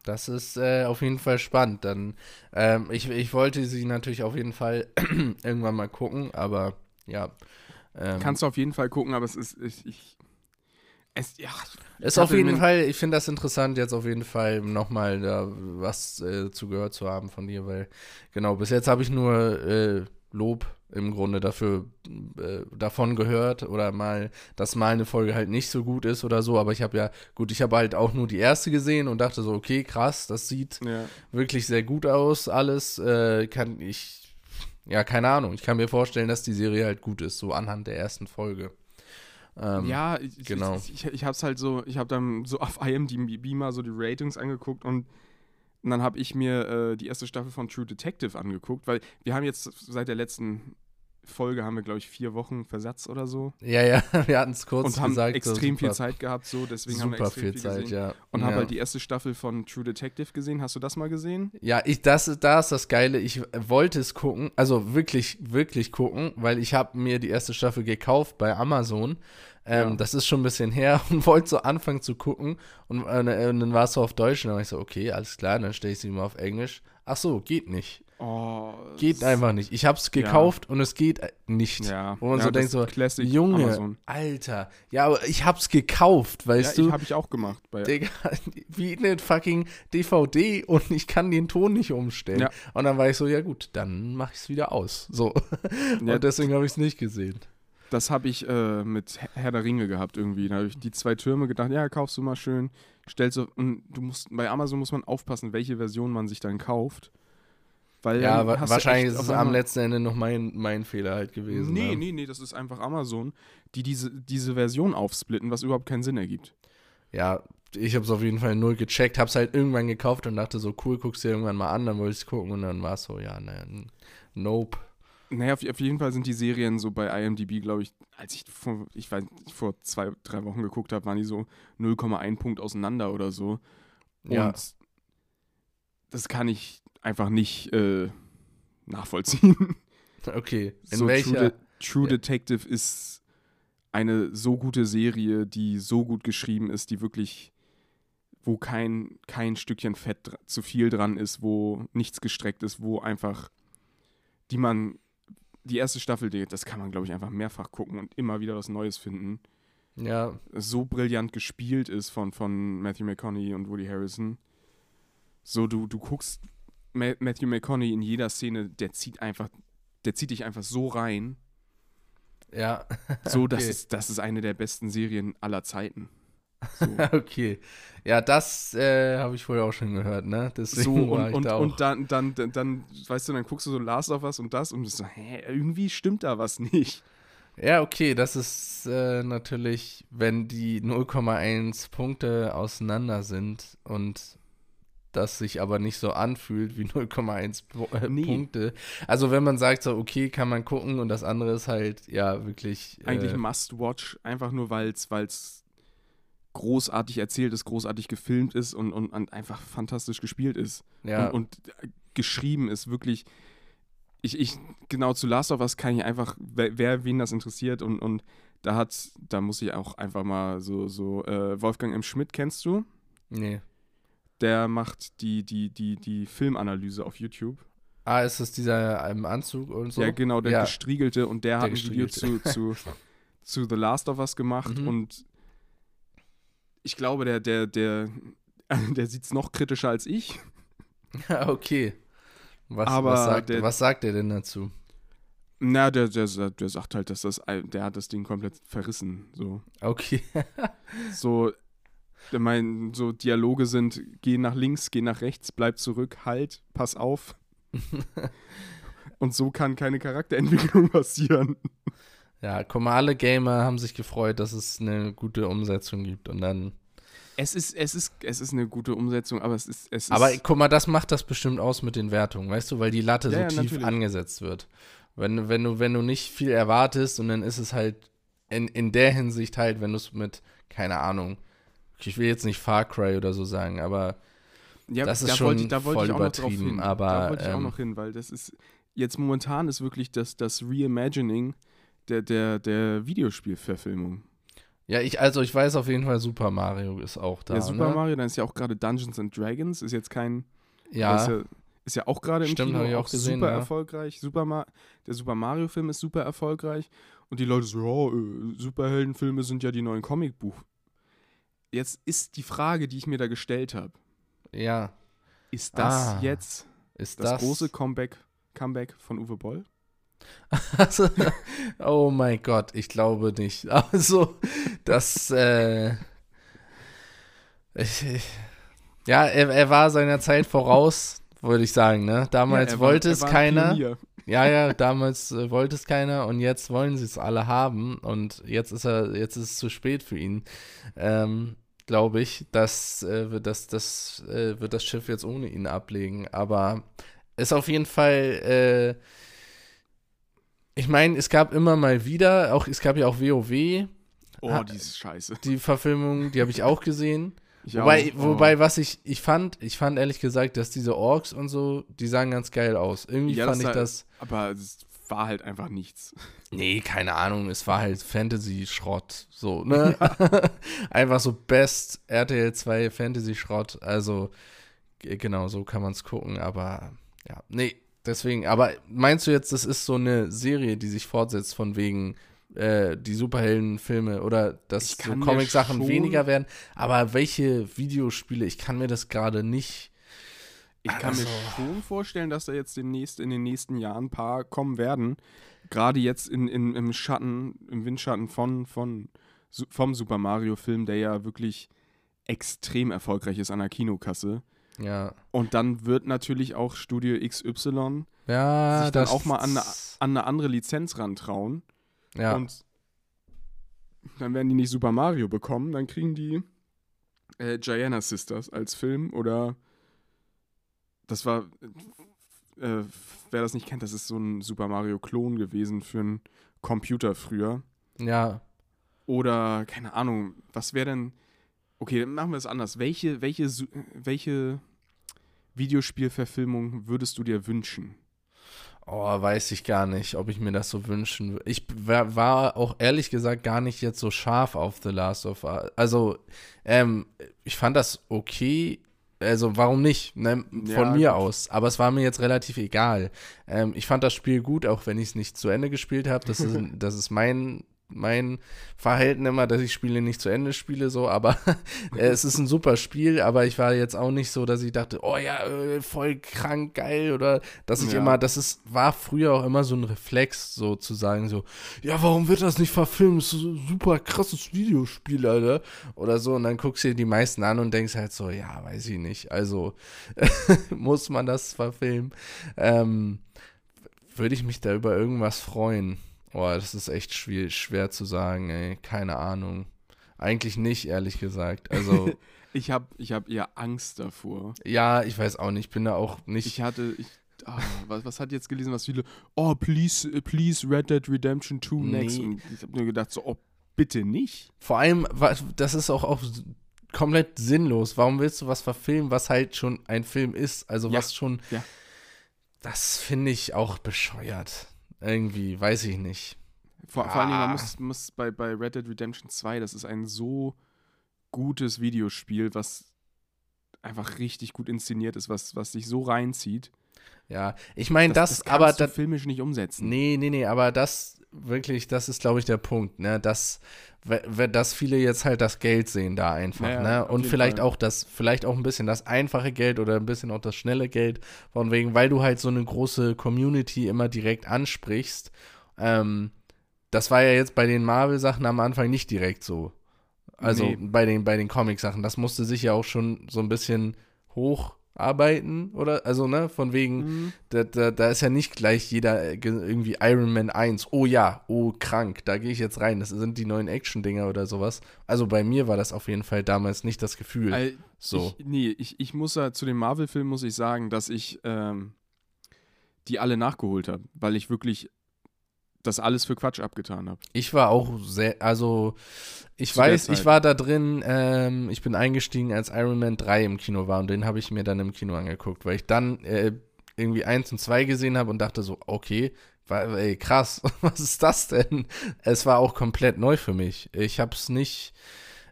D: Das ist äh, auf jeden Fall spannend. Dann, ähm, ich, ich wollte sie natürlich auf jeden Fall irgendwann mal gucken, aber ja. Ähm,
C: Kannst du auf jeden Fall gucken, aber es ist, ich, ich es, ja,
D: Ist auf jeden Fall, ich finde das interessant, jetzt auf jeden Fall nochmal da was äh, zu gehört zu haben von dir, weil genau, bis jetzt habe ich nur äh, Lob im Grunde dafür äh, davon gehört oder mal, dass mal eine Folge halt nicht so gut ist oder so, aber ich habe ja, gut, ich habe halt auch nur die erste gesehen und dachte so, okay, krass, das sieht
C: ja.
D: wirklich sehr gut aus, alles, äh, kann ich, ja, keine Ahnung, ich kann mir vorstellen, dass die Serie halt gut ist, so anhand der ersten Folge. Ähm,
C: ja, ich,
D: genau.
C: ich, ich, ich hab's halt so, ich habe dann so auf IMDb mal so die Ratings angeguckt und, und dann habe ich mir äh, die erste Staffel von True Detective angeguckt, weil wir haben jetzt seit der letzten Folge haben wir, glaube ich, vier Wochen Versatz oder so.
D: Ja, ja, wir hatten es kurz
C: und haben
D: gesagt.
C: extrem viel
D: super-
C: Zeit gehabt, so, deswegen haben wir
D: super
C: extrem
D: viel Zeit,
C: gesehen.
D: ja.
C: Und
D: ja.
C: habe halt die erste Staffel von True Detective gesehen. Hast du das mal gesehen?
D: Ja, ich, das, da ist das Geile. Ich wollte es gucken, also wirklich, wirklich gucken, weil ich habe mir die erste Staffel gekauft bei Amazon. Ähm,
C: Ja.
D: Das ist schon ein bisschen her und wollte so anfangen zu gucken und, äh, und dann war es so auf Deutsch und dann war ich so, okay, alles klar, dann stelle ich sie mal auf Englisch. Ach so, geht nicht.
C: Oh,
D: geht einfach nicht. Ich hab's gekauft und es geht äh, nicht.
C: Ja.
D: Wo man
C: ja,
D: so denkt so,
C: Classic
D: Junge,
C: Amazon.
D: Alter. Ja, aber ich hab's gekauft,
C: Ja,
D: weißt
C: ich
D: du?
C: habe ich auch gemacht. Bei,
D: Digga, wie eine fucking DVD und ich kann den Ton nicht umstellen.
C: Ja.
D: Und dann war ich so, ja gut, dann mach ich's wieder aus. So.
C: Ja.
D: Und deswegen habe ich's nicht gesehen.
C: Das habe ich äh, mit Herr der Ringe gehabt irgendwie. Da habe ich die zwei Türme gedacht, ja, kaufst du mal schön, stellst du und du musst bei Amazon muss man aufpassen, welche Version man sich dann kauft. Weil
D: Ja, wa wahrscheinlich ist es am letzten Ende noch mein, mein Fehler halt gewesen.
C: Nee,
D: ne?
C: nee, nee, das ist einfach Amazon, die diese, diese Version aufsplitten, was überhaupt keinen Sinn ergibt.
D: Ja, ich habe es auf jeden Fall null gecheckt, hab's halt irgendwann gekauft und dachte so, cool, guck's dir irgendwann mal an, dann wollte ich gucken und dann war es so, ja, ne, nope.
C: Naja, auf, auf jeden Fall sind die Serien so bei IMDb, glaube ich, als ich vor, ich weiß, vor zwei, drei Wochen geguckt habe, waren die so 0,1 Punkt auseinander oder so. Und
D: Ja.
C: das kann ich einfach nicht äh, nachvollziehen.
D: Okay, in
C: so
D: welcher?
C: True, De True
D: Ja.
C: Detective ist eine so gute Serie, die so gut geschrieben ist, die wirklich, wo kein, kein Stückchen Fett zu viel dran ist, wo nichts gestreckt ist, wo einfach, die man, die erste Staffel, das kann man, glaube ich, einfach mehrfach gucken und immer wieder was Neues finden.
D: Ja,
C: So brillant gespielt ist von, von Matthew McConaughey und Woody Harrison. So, du, du guckst Ma Matthew McConaughey in jeder Szene, der zieht einfach, der zieht dich einfach so rein.
D: ja,
C: So, das,
D: Okay.
C: ist, das ist eine der besten Serien aller Zeiten. So,
D: okay. Ja, das äh, habe ich vorher auch schon gehört, ne? Deswegen
C: so
D: war
C: und,
D: ich
C: und,
D: da auch.
C: und dann, dann, dann, dann, weißt du, dann guckst du so Last of Us und das und bist so, hä, irgendwie stimmt da was nicht.
D: Ja, okay, das ist äh, natürlich, wenn die 0,1 Punkte auseinander sind und das sich aber nicht so anfühlt wie 0,1 Pu- äh,
C: Nee.
D: Punkte. Also wenn man sagt so, okay, kann man gucken und das andere ist halt, ja, wirklich.
C: Eigentlich
D: äh,
C: Must-Watch, einfach nur, weil es großartig erzählt ist, großartig gefilmt ist und, und, und einfach fantastisch gespielt ist.
D: ja,
C: Und, und äh, geschrieben ist wirklich. Ich, ich, genau zu Last of Us kann ich einfach, wer, wer wen das interessiert und, und da hat, da muss ich auch einfach mal so, so, äh, Wolfgang M. Schmidt kennst du?
D: nee.
C: Der macht die, die, die, die Filmanalyse auf YouTube.
D: Ah, ist das dieser im Anzug und so?
C: Ja, genau, der
D: Ja.
C: gestriegelte und der,
D: Der
C: hat ein Video zu, zu, zu The Last of Us gemacht
D: Mhm.
C: und ich glaube, der, der, der, der sieht es noch kritischer als ich.
D: Ja, okay. Was,
C: Aber
D: was, sagt,
C: der-
D: was sagt er denn dazu?
C: Na, der, der, der sagt halt, dass das, der hat das Ding komplett verrissen. So,
D: Okay.
C: so, mein, so Dialoge sind, geh nach links, geh nach rechts, bleib zurück, halt, pass auf. Und so kann keine Charakterentwicklung passieren.
D: Ja, guck mal, alle Gamer haben sich gefreut, dass es eine gute Umsetzung gibt und dann.
C: Es ist, es ist, es ist eine gute Umsetzung, aber es ist, es ist.
D: Aber guck mal, das macht das bestimmt aus mit den Wertungen, weißt du, weil die Latte
C: Ja,
D: so
C: ja,
D: tief
C: natürlich.
D: angesetzt wird. Wenn, wenn, du, wenn du nicht viel erwartest und dann ist es halt in, in der Hinsicht halt, wenn du es mit, keine Ahnung, ich will jetzt nicht Far Cry oder so sagen, aber
C: Ja,
D: Das ist
C: da
D: schon
C: wollte ich, da wollte
D: voll
C: ich auch noch
D: übertrieben,
C: hin.
D: aber,
C: da wollte ich auch
D: ähm,
C: noch hin, weil das ist jetzt momentan ist wirklich das, das Reimagining der, der, der Videospielverfilmung.
D: ja, ich, also ich weiß auf jeden Fall, Super Mario ist auch da.
C: ja, Super
D: ne?
C: Mario, dann ist ja auch gerade Dungeons and Dragons, ist jetzt kein,
D: Ja,
C: ist ja, ist ja auch gerade im
D: Stimmt,
C: Kino
D: ich auch gesehen,
C: super
D: ja.
C: erfolgreich. Super Ma der Super Mario Film ist super erfolgreich und die Leute so, äh, Superheldenfilme sind ja die neuen Comicbuch. Jetzt ist die Frage, die ich mir da gestellt habe,
D: ja.
C: ist das
D: Ah,
C: jetzt
D: Ist
C: das,
D: das,
C: große Comeback, Comeback von Uwe Boll?
D: Also, oh mein Gott, ich glaube nicht. Also, das, äh, ich, ich, ja, er, er war seiner Zeit voraus, würde ich sagen, ne? Damals
C: Ja, war-
D: wollte es keiner.
C: Pionier.
D: Ja, ja, damals äh, wollte es keiner und jetzt wollen sie es alle haben und jetzt ist er, jetzt ist es zu spät für ihn. Ähm, glaube ich, dass äh, das, das äh, wird das Schiff jetzt ohne ihn ablegen. Aber ist auf jeden Fall, äh, ich meine, es gab immer mal wieder, auch es gab ja auch WoW,
C: Oh, die ist scheiße.
D: die Verfilmung, die habe ich auch gesehen.
C: Ich
D: Wobei,
C: auch. Oh.
D: wobei, was ich, ich fand, ich fand ehrlich gesagt, dass diese Orks und so, die sahen ganz geil aus. Irgendwie
C: Ja,
D: fand
C: das
D: ich das.
C: Aber es war halt einfach nichts.
D: Nee, keine Ahnung, es war halt Fantasy-Schrott, so, ne? Einfach so Best RTL 2 Fantasy-Schrott, also genau, so kann man es gucken, aber ja, nee, Deswegen, aber meinst du jetzt, das ist so eine Serie, die sich fortsetzt von wegen äh, die Superheldenfilme oder dass so
C: mir
D: Comic-Sachen weniger werden? Aber welche Videospiele? Ich kann mir das gerade nicht.
C: Ich kann mir
D: Also-
C: schon vorstellen, dass da jetzt demnächst in den nächsten Jahren ein paar kommen werden. Gerade jetzt in, in, im Schatten, im Windschatten von, von, vom Super Mario-Film, der ja wirklich extrem erfolgreich ist an der Kinokasse.
D: Ja.
C: Und dann wird natürlich auch Studio XY
D: Ja,
C: sich dann auch mal an eine, an eine andere Lizenz rantrauen.
D: Ja.
C: Und dann werden die nicht Super Mario bekommen, dann kriegen die äh, Gianna Sisters als Film oder das war, äh, wer das nicht kennt, das ist so ein Super Mario-Klon gewesen für einen Computer früher.
D: ja.
C: Oder, keine Ahnung, was wäre denn. Okay, dann machen wir es anders. Welche, welche, welche Videospielverfilmung würdest du dir wünschen?
D: Oh, weiß ich gar nicht, ob ich mir das so wünschen würde. Ich war, war auch ehrlich gesagt gar nicht jetzt so scharf auf The Last of Us. Also, ähm, ich fand das okay. Also, warum nicht? Ne? Von
C: Ja,
D: mir
C: gut.
D: aus. Aber es war mir jetzt relativ egal. Ähm, ich fand das Spiel gut, auch wenn ich es nicht zu Ende gespielt habe. Das ist, das ist mein, mein Verhalten immer, dass ich Spiele nicht zu Ende spiele, so. Aber es ist ein super Spiel, aber ich war jetzt auch nicht so, dass ich dachte, oh ja, äh, voll krank, geil. Oder dass ich
C: Ja.
D: immer, das ist, war früher auch immer so ein Reflex, so zu sagen, so, ja, warum wird das nicht verfilmt? Das ist ein super krasses Videospiel, Alter. Oder so. Und dann guckst du dir die meisten an und denkst halt so, ja, weiß ich nicht. Also muss man das verfilmen. Ähm, würde ich mich da über irgendwas freuen? Oh, das ist echt schwer, schwer zu sagen, ey. Keine Ahnung. Eigentlich nicht, ehrlich gesagt. Also,
C: Ich habe ich hab eher Angst davor.
D: ja, ich weiß auch nicht. Ich bin da auch nicht.
C: Ich hatte, ich, ah, was, was hat jetzt gelesen, was viele, oh, please, please Red Dead Redemption 2 next.
D: Nee.
C: Und ich habe nur gedacht, so, oh, bitte nicht.
D: Vor allem, das ist auch, auch komplett sinnlos. Warum willst du was verfilmen, was halt schon ein Film ist? Also
C: Ja,
D: was schon.
C: ja.
D: Das finde ich auch bescheuert. Irgendwie, weiß ich nicht.
C: Vor, vor allen Dingen, man
D: Ah.
C: muss, muss bei, bei Red Dead Redemption 2, das ist ein so gutes Videospiel, was einfach richtig gut inszeniert ist, was, was sich so reinzieht.
D: Ja, ich meine, das,
C: kannst
D: aber
C: du
D: das,
C: filmisch nicht umsetzen.
D: Nee, nee, nee, aber das wirklich, das ist, glaube ich, der Punkt, ne? Dass, dass viele jetzt halt das Geld sehen da einfach,
C: Ja, ja,
D: ne? Und vielleicht
C: Fall.
D: auch das, vielleicht auch ein bisschen das einfache Geld oder ein bisschen auch das schnelle Geld, von wegen, weil du halt so eine große Community immer direkt ansprichst. Ähm, das war ja jetzt bei den Marvel-Sachen am Anfang nicht direkt so. Also
C: Nee.
D: bei den, bei den Comic-Sachen. Das musste sich ja auch schon so ein bisschen hocharbeiten, oder? Also, ne, von wegen,
C: Mhm.
D: da, da, da ist ja nicht gleich jeder äh, ge- irgendwie Iron Man 1. Oh ja, oh krank, da gehe ich jetzt rein. Das sind die neuen Action-Dinger oder sowas. Also bei mir war das auf jeden Fall damals nicht das Gefühl.
C: Weil
D: so.
C: Ich, nee, ich, ich muss ja zu den Marvel-Filmen muss ich sagen, dass ich ähm, die alle nachgeholt habe, weil ich wirklich das alles für Quatsch abgetan habe.
D: Ich war auch sehr, also ich
C: Zu
D: weiß, ich war da drin, ähm, ich bin eingestiegen, als Iron Man 3 im Kino war und den habe ich mir dann im Kino angeguckt, weil ich dann äh, irgendwie 1 und 2 gesehen habe und dachte so, okay, war, ey, krass, was ist das denn? Es war auch komplett neu für mich. Ich habe es nicht,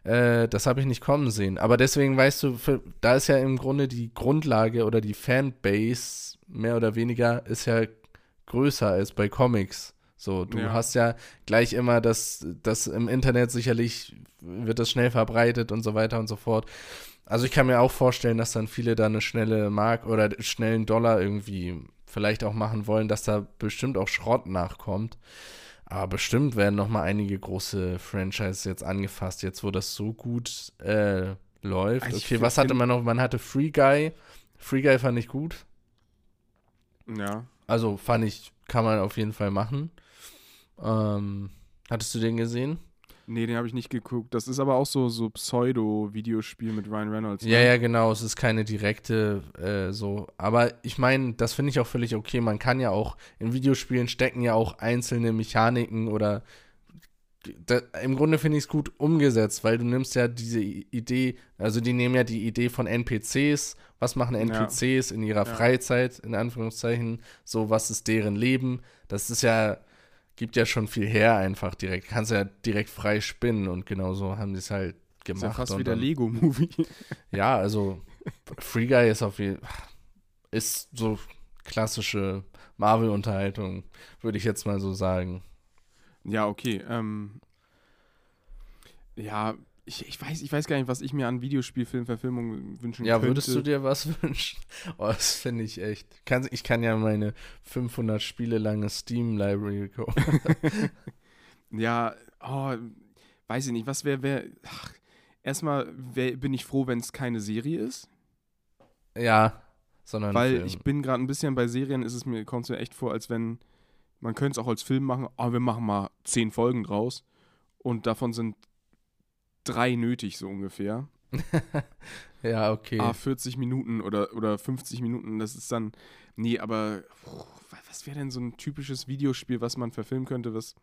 D: äh, das habe ich nicht kommen sehen. Aber deswegen weißt du, für, da ist ja im Grunde die Grundlage oder die Fanbase mehr oder weniger ist ja größer als bei Comics. So, du
C: Ja.
D: hast ja gleich immer das, das im Internet sicherlich wird das schnell verbreitet und so weiter und so fort. Also ich kann mir auch vorstellen, dass dann viele da eine schnelle Mark oder schnellen Dollar irgendwie vielleicht auch machen wollen, dass da bestimmt auch Schrott nachkommt. Aber bestimmt werden noch mal einige große Franchises jetzt angefasst, jetzt wo das so gut äh, läuft.
C: Ich
D: Okay, was hatte man noch? Man hatte Free Guy. Free Guy fand ich gut.
C: Ja.
D: Also fand ich, kann man auf jeden Fall machen. Ähm, hattest du den gesehen?
C: Nee, den habe ich nicht geguckt. Das ist aber auch so, so Pseudo-Videospiel mit Ryan Reynolds.
D: Ja,
C: ne?
D: ja, genau. Es ist keine direkte äh, so. Aber ich meine, das finde ich auch völlig okay. Man kann ja auch in Videospielen stecken ja auch einzelne Mechaniken oder da, im Grunde finde ich es gut umgesetzt, weil du nimmst ja diese Idee, also die nehmen ja die Idee von NPCs, was machen NPCs in ihrer
C: Ja.
D: Freizeit, in Anführungszeichen, so was ist deren Leben. Das ist ja, gibt ja schon viel her einfach direkt. Kannst ja direkt frei spinnen und genauso haben die es halt
C: Ist
D: gemacht.
C: ja fast wie der Lego-Movie.
D: ja, also Free Guy ist auf jeden ist so klassische Marvel-Unterhaltung, würde ich jetzt mal so sagen.
C: Ja, okay. Ähm, ja, ich, ich, weiß, ich weiß gar nicht, was ich mir an Videospielfilmverfilmungen wünschen
D: Ja,
C: könnte.
D: würdest du dir was wünschen? Oh, das finde ich echt. Kann, ich kann ja meine 500 Spiele lange Steam-Library kaufen.
C: Ja, oh, weiß ich nicht. Was wäre, wär, erstmal wär, bin ich froh, wenn es keine Serie ist.
D: ja, sondern
C: Weil
D: Film.
C: ich bin gerade ein bisschen bei Serien, ist es mir, kommt es mir echt vor, als wenn, man könnte es auch als Film machen, aber wir machen mal zehn Folgen draus und davon sind drei nötig, so ungefähr.
D: ja, okay.
C: Ah, 40 Minuten oder, oder 50 Minuten, das ist dann, nee, aber puh, was wäre denn so ein typisches Videospiel, was man verfilmen könnte, was,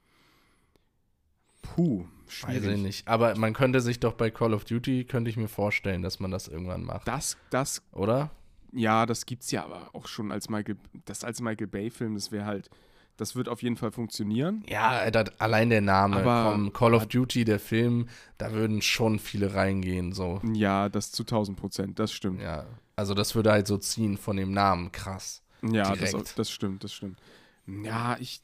C: puh,
D: Weiß
C: schwierig.
D: ich nicht. Aber man könnte sich doch bei Call of Duty, könnte ich mir vorstellen, dass man das irgendwann macht.
C: Das, das,
D: Oder?
C: ja, das gibt's ja aber auch schon als Michael, das als Michael Bay-Film, das wäre halt, das wird auf jeden Fall funktionieren.
D: Ja, da, allein der Name.
C: Aber-
D: komm, Call of Duty, der Film, da würden schon viele reingehen. So.
C: Ja, das zu 1000 Prozent, das stimmt.
D: Ja. Also das würde halt so ziehen von dem Namen. Krass.
C: Ja, das, das stimmt, das stimmt. Ja, ich,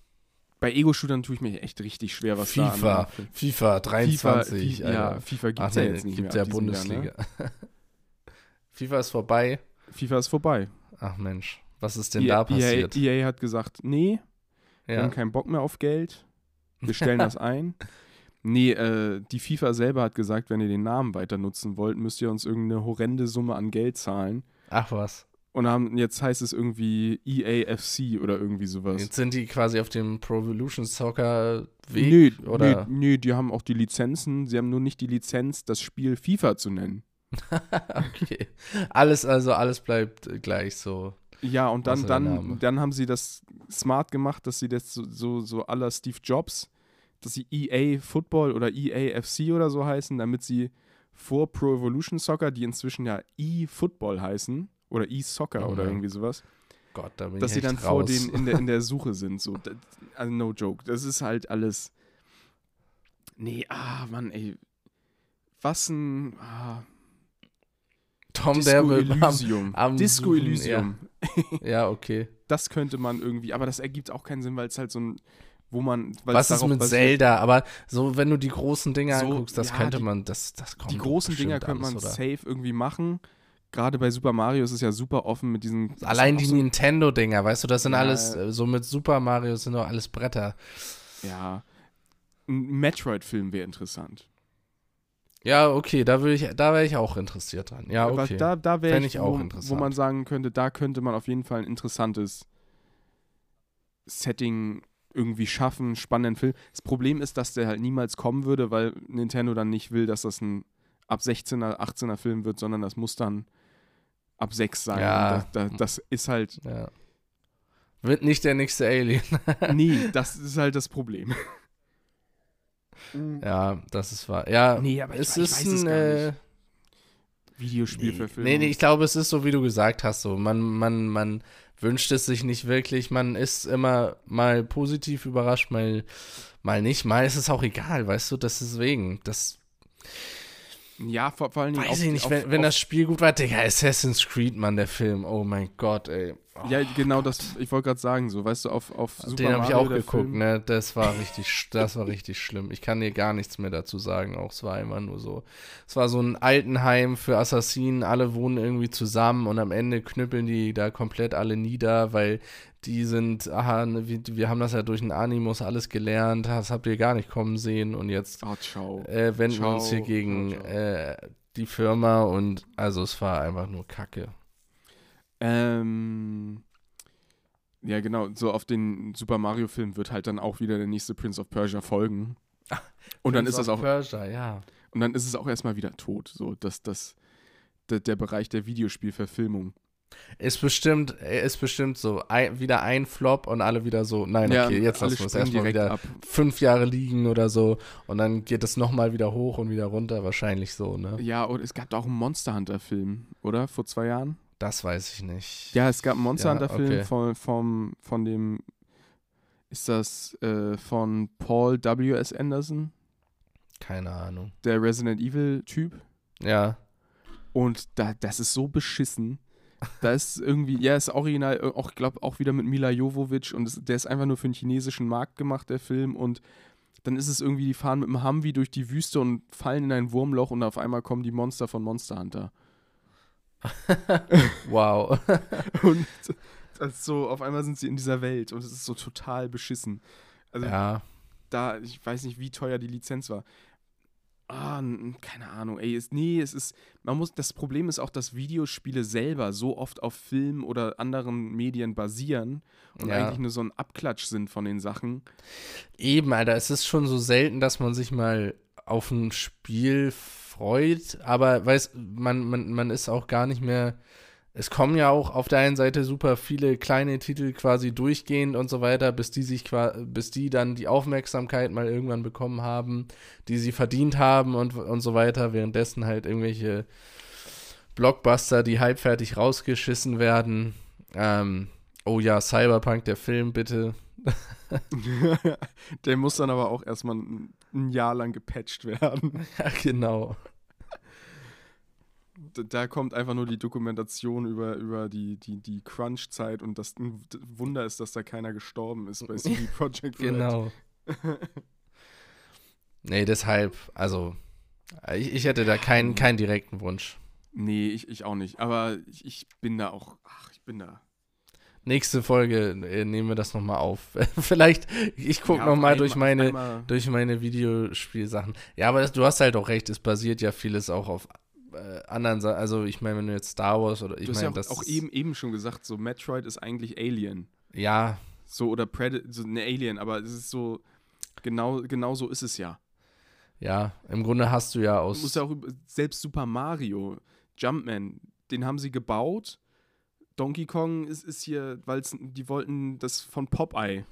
C: bei Ego-Shootern tue ich mir echt richtig schwer, was da
D: FIFA,
C: an
D: FIFA 23.
C: FIFA, ja, FIFA gibt es ja jetzt nicht
D: gibt
C: mehr.
D: ja
C: diesem Jahr,
D: Bundesliga.
C: ne?
D: FIFA ist vorbei.
C: FIFA ist vorbei.
D: Ach Mensch, was ist denn
C: EA,
D: da passiert?
C: EA, EA hat gesagt, nee, wir
D: ja.
C: haben keinen Bock mehr auf Geld. Wir stellen das ein. Nee, äh, die FIFA selber hat gesagt, wenn ihr den Namen weiter nutzen wollt, müsst ihr uns irgendeine horrende Summe an Geld zahlen.
D: Ach was.
C: Und haben, jetzt heißt es irgendwie EAFC oder irgendwie sowas.
D: Jetzt sind die quasi auf dem Pro Evolution Soccer Weg
C: Nö,
D: oder
C: nö, nö, die haben auch die Lizenzen. Sie haben nur nicht die Lizenz, das Spiel FIFA zu nennen.
D: okay. Alles also alles bleibt gleich so.
C: Ja, und dann, dann, dann haben sie das smart gemacht, dass sie das so, so, so aller Steve Jobs, dass sie EA Football oder EA FC oder so heißen, damit sie vor Pro Evolution Soccer, die inzwischen ja E-Football heißen, oder E-Soccer
D: Oh
C: oder
D: nein.
C: irgendwie sowas,
D: Gott, da
C: dass sie dann vor
D: raus.
C: denen in der, in der Suche sind. So, das, also no joke. Das ist halt alles. Nee, ah, Mann, ey. Was ein. Ah,
D: Tom
C: Disco
D: der will am,
C: Elysium.
D: am
C: Disco Elysium.
D: Ja, okay.
C: Das könnte man irgendwie, aber das ergibt auch keinen Sinn, weil es halt so ein. Wo man.
D: Was ist mit Zelda? Aber so, wenn du die großen Dinger
C: So,
D: anguckst, das
C: ja,
D: könnte
C: die-
D: man, das, das kommt
C: Die großen Dinger könnte man
D: oder?
C: safe irgendwie machen. Gerade bei Super Mario ist es ja super offen mit diesen.
D: Allein die
C: so,
D: Nintendo-Dinger, weißt du, das sind
C: Ja.
D: alles, äh, so mit Super Mario sind doch alles Bretter.
C: Ja. Ein Metroid-Film wäre interessant.
D: Ja, okay, da würde ich, da wäre ich auch interessiert dran. Ja, okay.
C: Da, da wäre ich,
D: ich auch
C: wo, wo
D: interessant.
C: man sagen könnte, da könnte man auf jeden Fall ein interessantes Setting irgendwie schaffen, spannenden Film. Das Problem ist, dass der halt niemals kommen würde, weil Nintendo dann nicht will, dass das ein ab 16er, 18er Film wird, sondern das muss dann ab 6 sein.
D: Ja.
C: Das, das, das ist halt,
D: ja. Wird nicht der nächste Alien.
C: nee, das ist halt das Problem.
D: Ja, das ist wahr. Ja,
C: Nee, aber ich
D: es
C: ich
D: ist
C: weiß es
D: ein,
C: gar
D: äh,
C: nicht. Videospielverfilmung.
D: Nee, nee, ich glaube, es ist so, wie du gesagt hast, so. Man, man, man wünscht es sich nicht wirklich. Man ist immer mal positiv überrascht, mal, mal nicht. Mal ist es auch egal, weißt du, das deswegen. Das
C: Ja, vor, vor allen Dingen
D: weiß
C: auf-
D: ich nicht,
C: auf,
D: wenn, wenn
C: auf,
D: das Spiel gut war. Digga, Assassin's Creed, Mann, der Film. Oh mein Gott, ey. Oh,
C: Ja, genau das, ich wollte gerade sagen, so, weißt du, auf, auf Super
D: den habe ich auch geguckt,
C: Film,
D: ne? Das war richtig, das war richtig schlimm. Ich kann dir gar nichts mehr dazu sagen. Auch es war immer nur so. Es war so ein Altenheim für Assassinen. Alle wohnen irgendwie zusammen und am Ende knüppeln die da komplett alle nieder, weil die sind, aha, ne, wir, wir haben das ja durch den Animus alles gelernt. Das habt ihr gar nicht kommen sehen und jetzt
C: Oh, ciao.
D: äh, wenden wir uns hier
C: Ciao,
D: gegen
C: ciao, ciao.
D: äh, die Firma und also es war einfach nur Kacke.
C: Ähm, ja, genau, so auf den Super Mario-Film wird halt dann auch wieder der nächste Prince of Persia folgen. Und dann ist das auch,
D: Persia, ja.
C: und dann ist es auch erstmal wieder tot. So, das, das, der, Bereich der Videospielverfilmung.
D: Ist bestimmt, ist bestimmt so ein, wieder ein Flop und alle wieder so, nein, okay, jetzt lassen wir es erstmal wieder
C: ab.
D: fünf Jahre liegen oder so und dann geht es nochmal wieder hoch und wieder runter, wahrscheinlich so, ne?
C: Ja, und es gab da auch einen Monster Hunter-Film, oder? Vor zwei Jahren?
D: Das weiß ich nicht.
C: Ja, es gab einen Monster
D: Ja,
C: Hunter-Film
D: okay.
C: von, vom, von dem, ist das äh, von Paul W.S. Anderson,
D: Keine Ahnung.
C: der Resident Evil-Typ?
D: Ja,
C: Und da, das ist so beschissen. Da ist irgendwie, ja, ist original, äh, auch, glaube auch wieder mit Mila Jovovich und es, der ist einfach nur für den chinesischen Markt gemacht, der Film. Und dann ist es irgendwie, die fahren mit dem Humvee durch die Wüste und fallen in ein Wurmloch und auf einmal kommen die Monster von Monster Hunter.
D: Wow.
C: Und ist so, auf einmal sind sie in dieser Welt und es ist so total beschissen. Also
D: ja.
C: da, ich weiß nicht, wie teuer die Lizenz war. Ah, keine Ahnung, ey, es, nee, es ist, man muss, das Problem ist auch, dass Videospiele selber so oft auf Film oder anderen Medien basieren und
D: Ja.
C: eigentlich nur so ein Abklatsch sind von den Sachen.
D: Eben, Alter, es ist schon so selten, dass man sich mal auf ein Spiel freut, aber weiß, man, man, man ist auch gar nicht mehr. Es kommen ja auch auf der einen Seite super viele kleine Titel quasi durchgehend und so weiter, bis die sich bis die dann die Aufmerksamkeit mal irgendwann bekommen haben, die sie verdient haben und, und so weiter, währenddessen halt irgendwelche Blockbuster, die halbfertig rausgeschissen werden. Ähm, oh ja, Cyberpunk, der Film, bitte.
C: der muss dann aber auch erstmal ein Jahr lang gepatcht werden.
D: Ja, genau.
C: Da, da kommt einfach nur die Dokumentation über, über die, die, die Crunch-Zeit und das ein Wunder ist, dass da keiner gestorben ist bei CD Projekt Red.
D: Genau. nee, deshalb, also, ich, ich hätte da keinen, keinen direkten Wunsch.
C: Nee, ich, ich auch nicht. Aber ich, ich bin da auch, ach, ich bin da.
D: Nächste Folge äh, nehmen wir das nochmal auf. Vielleicht, ich gucke
C: Ja,
D: nochmal durch meine,
C: einmal-
D: durch meine Videospielsachen. Ja, aber das, du hast halt auch recht, es basiert ja vieles auch auf äh, anderen Sachen. Also, ich meine, wenn du jetzt Star Wars oder ich
C: Du hast ja
D: meine,
C: auch,
D: das.
C: auch eben, eben schon gesagt, so Metroid ist eigentlich Alien.
D: Ja,
C: So, oder Predator, so eine Alien, aber es ist so, genau, genau so ist es ja.
D: ja, im Grunde hast du ja
C: Du
D: aus.
C: musst ja auch, selbst Super Mario, Jumpman, den haben sie gebaut. Donkey Kong ist, ist hier, weil die wollten das von Popeye.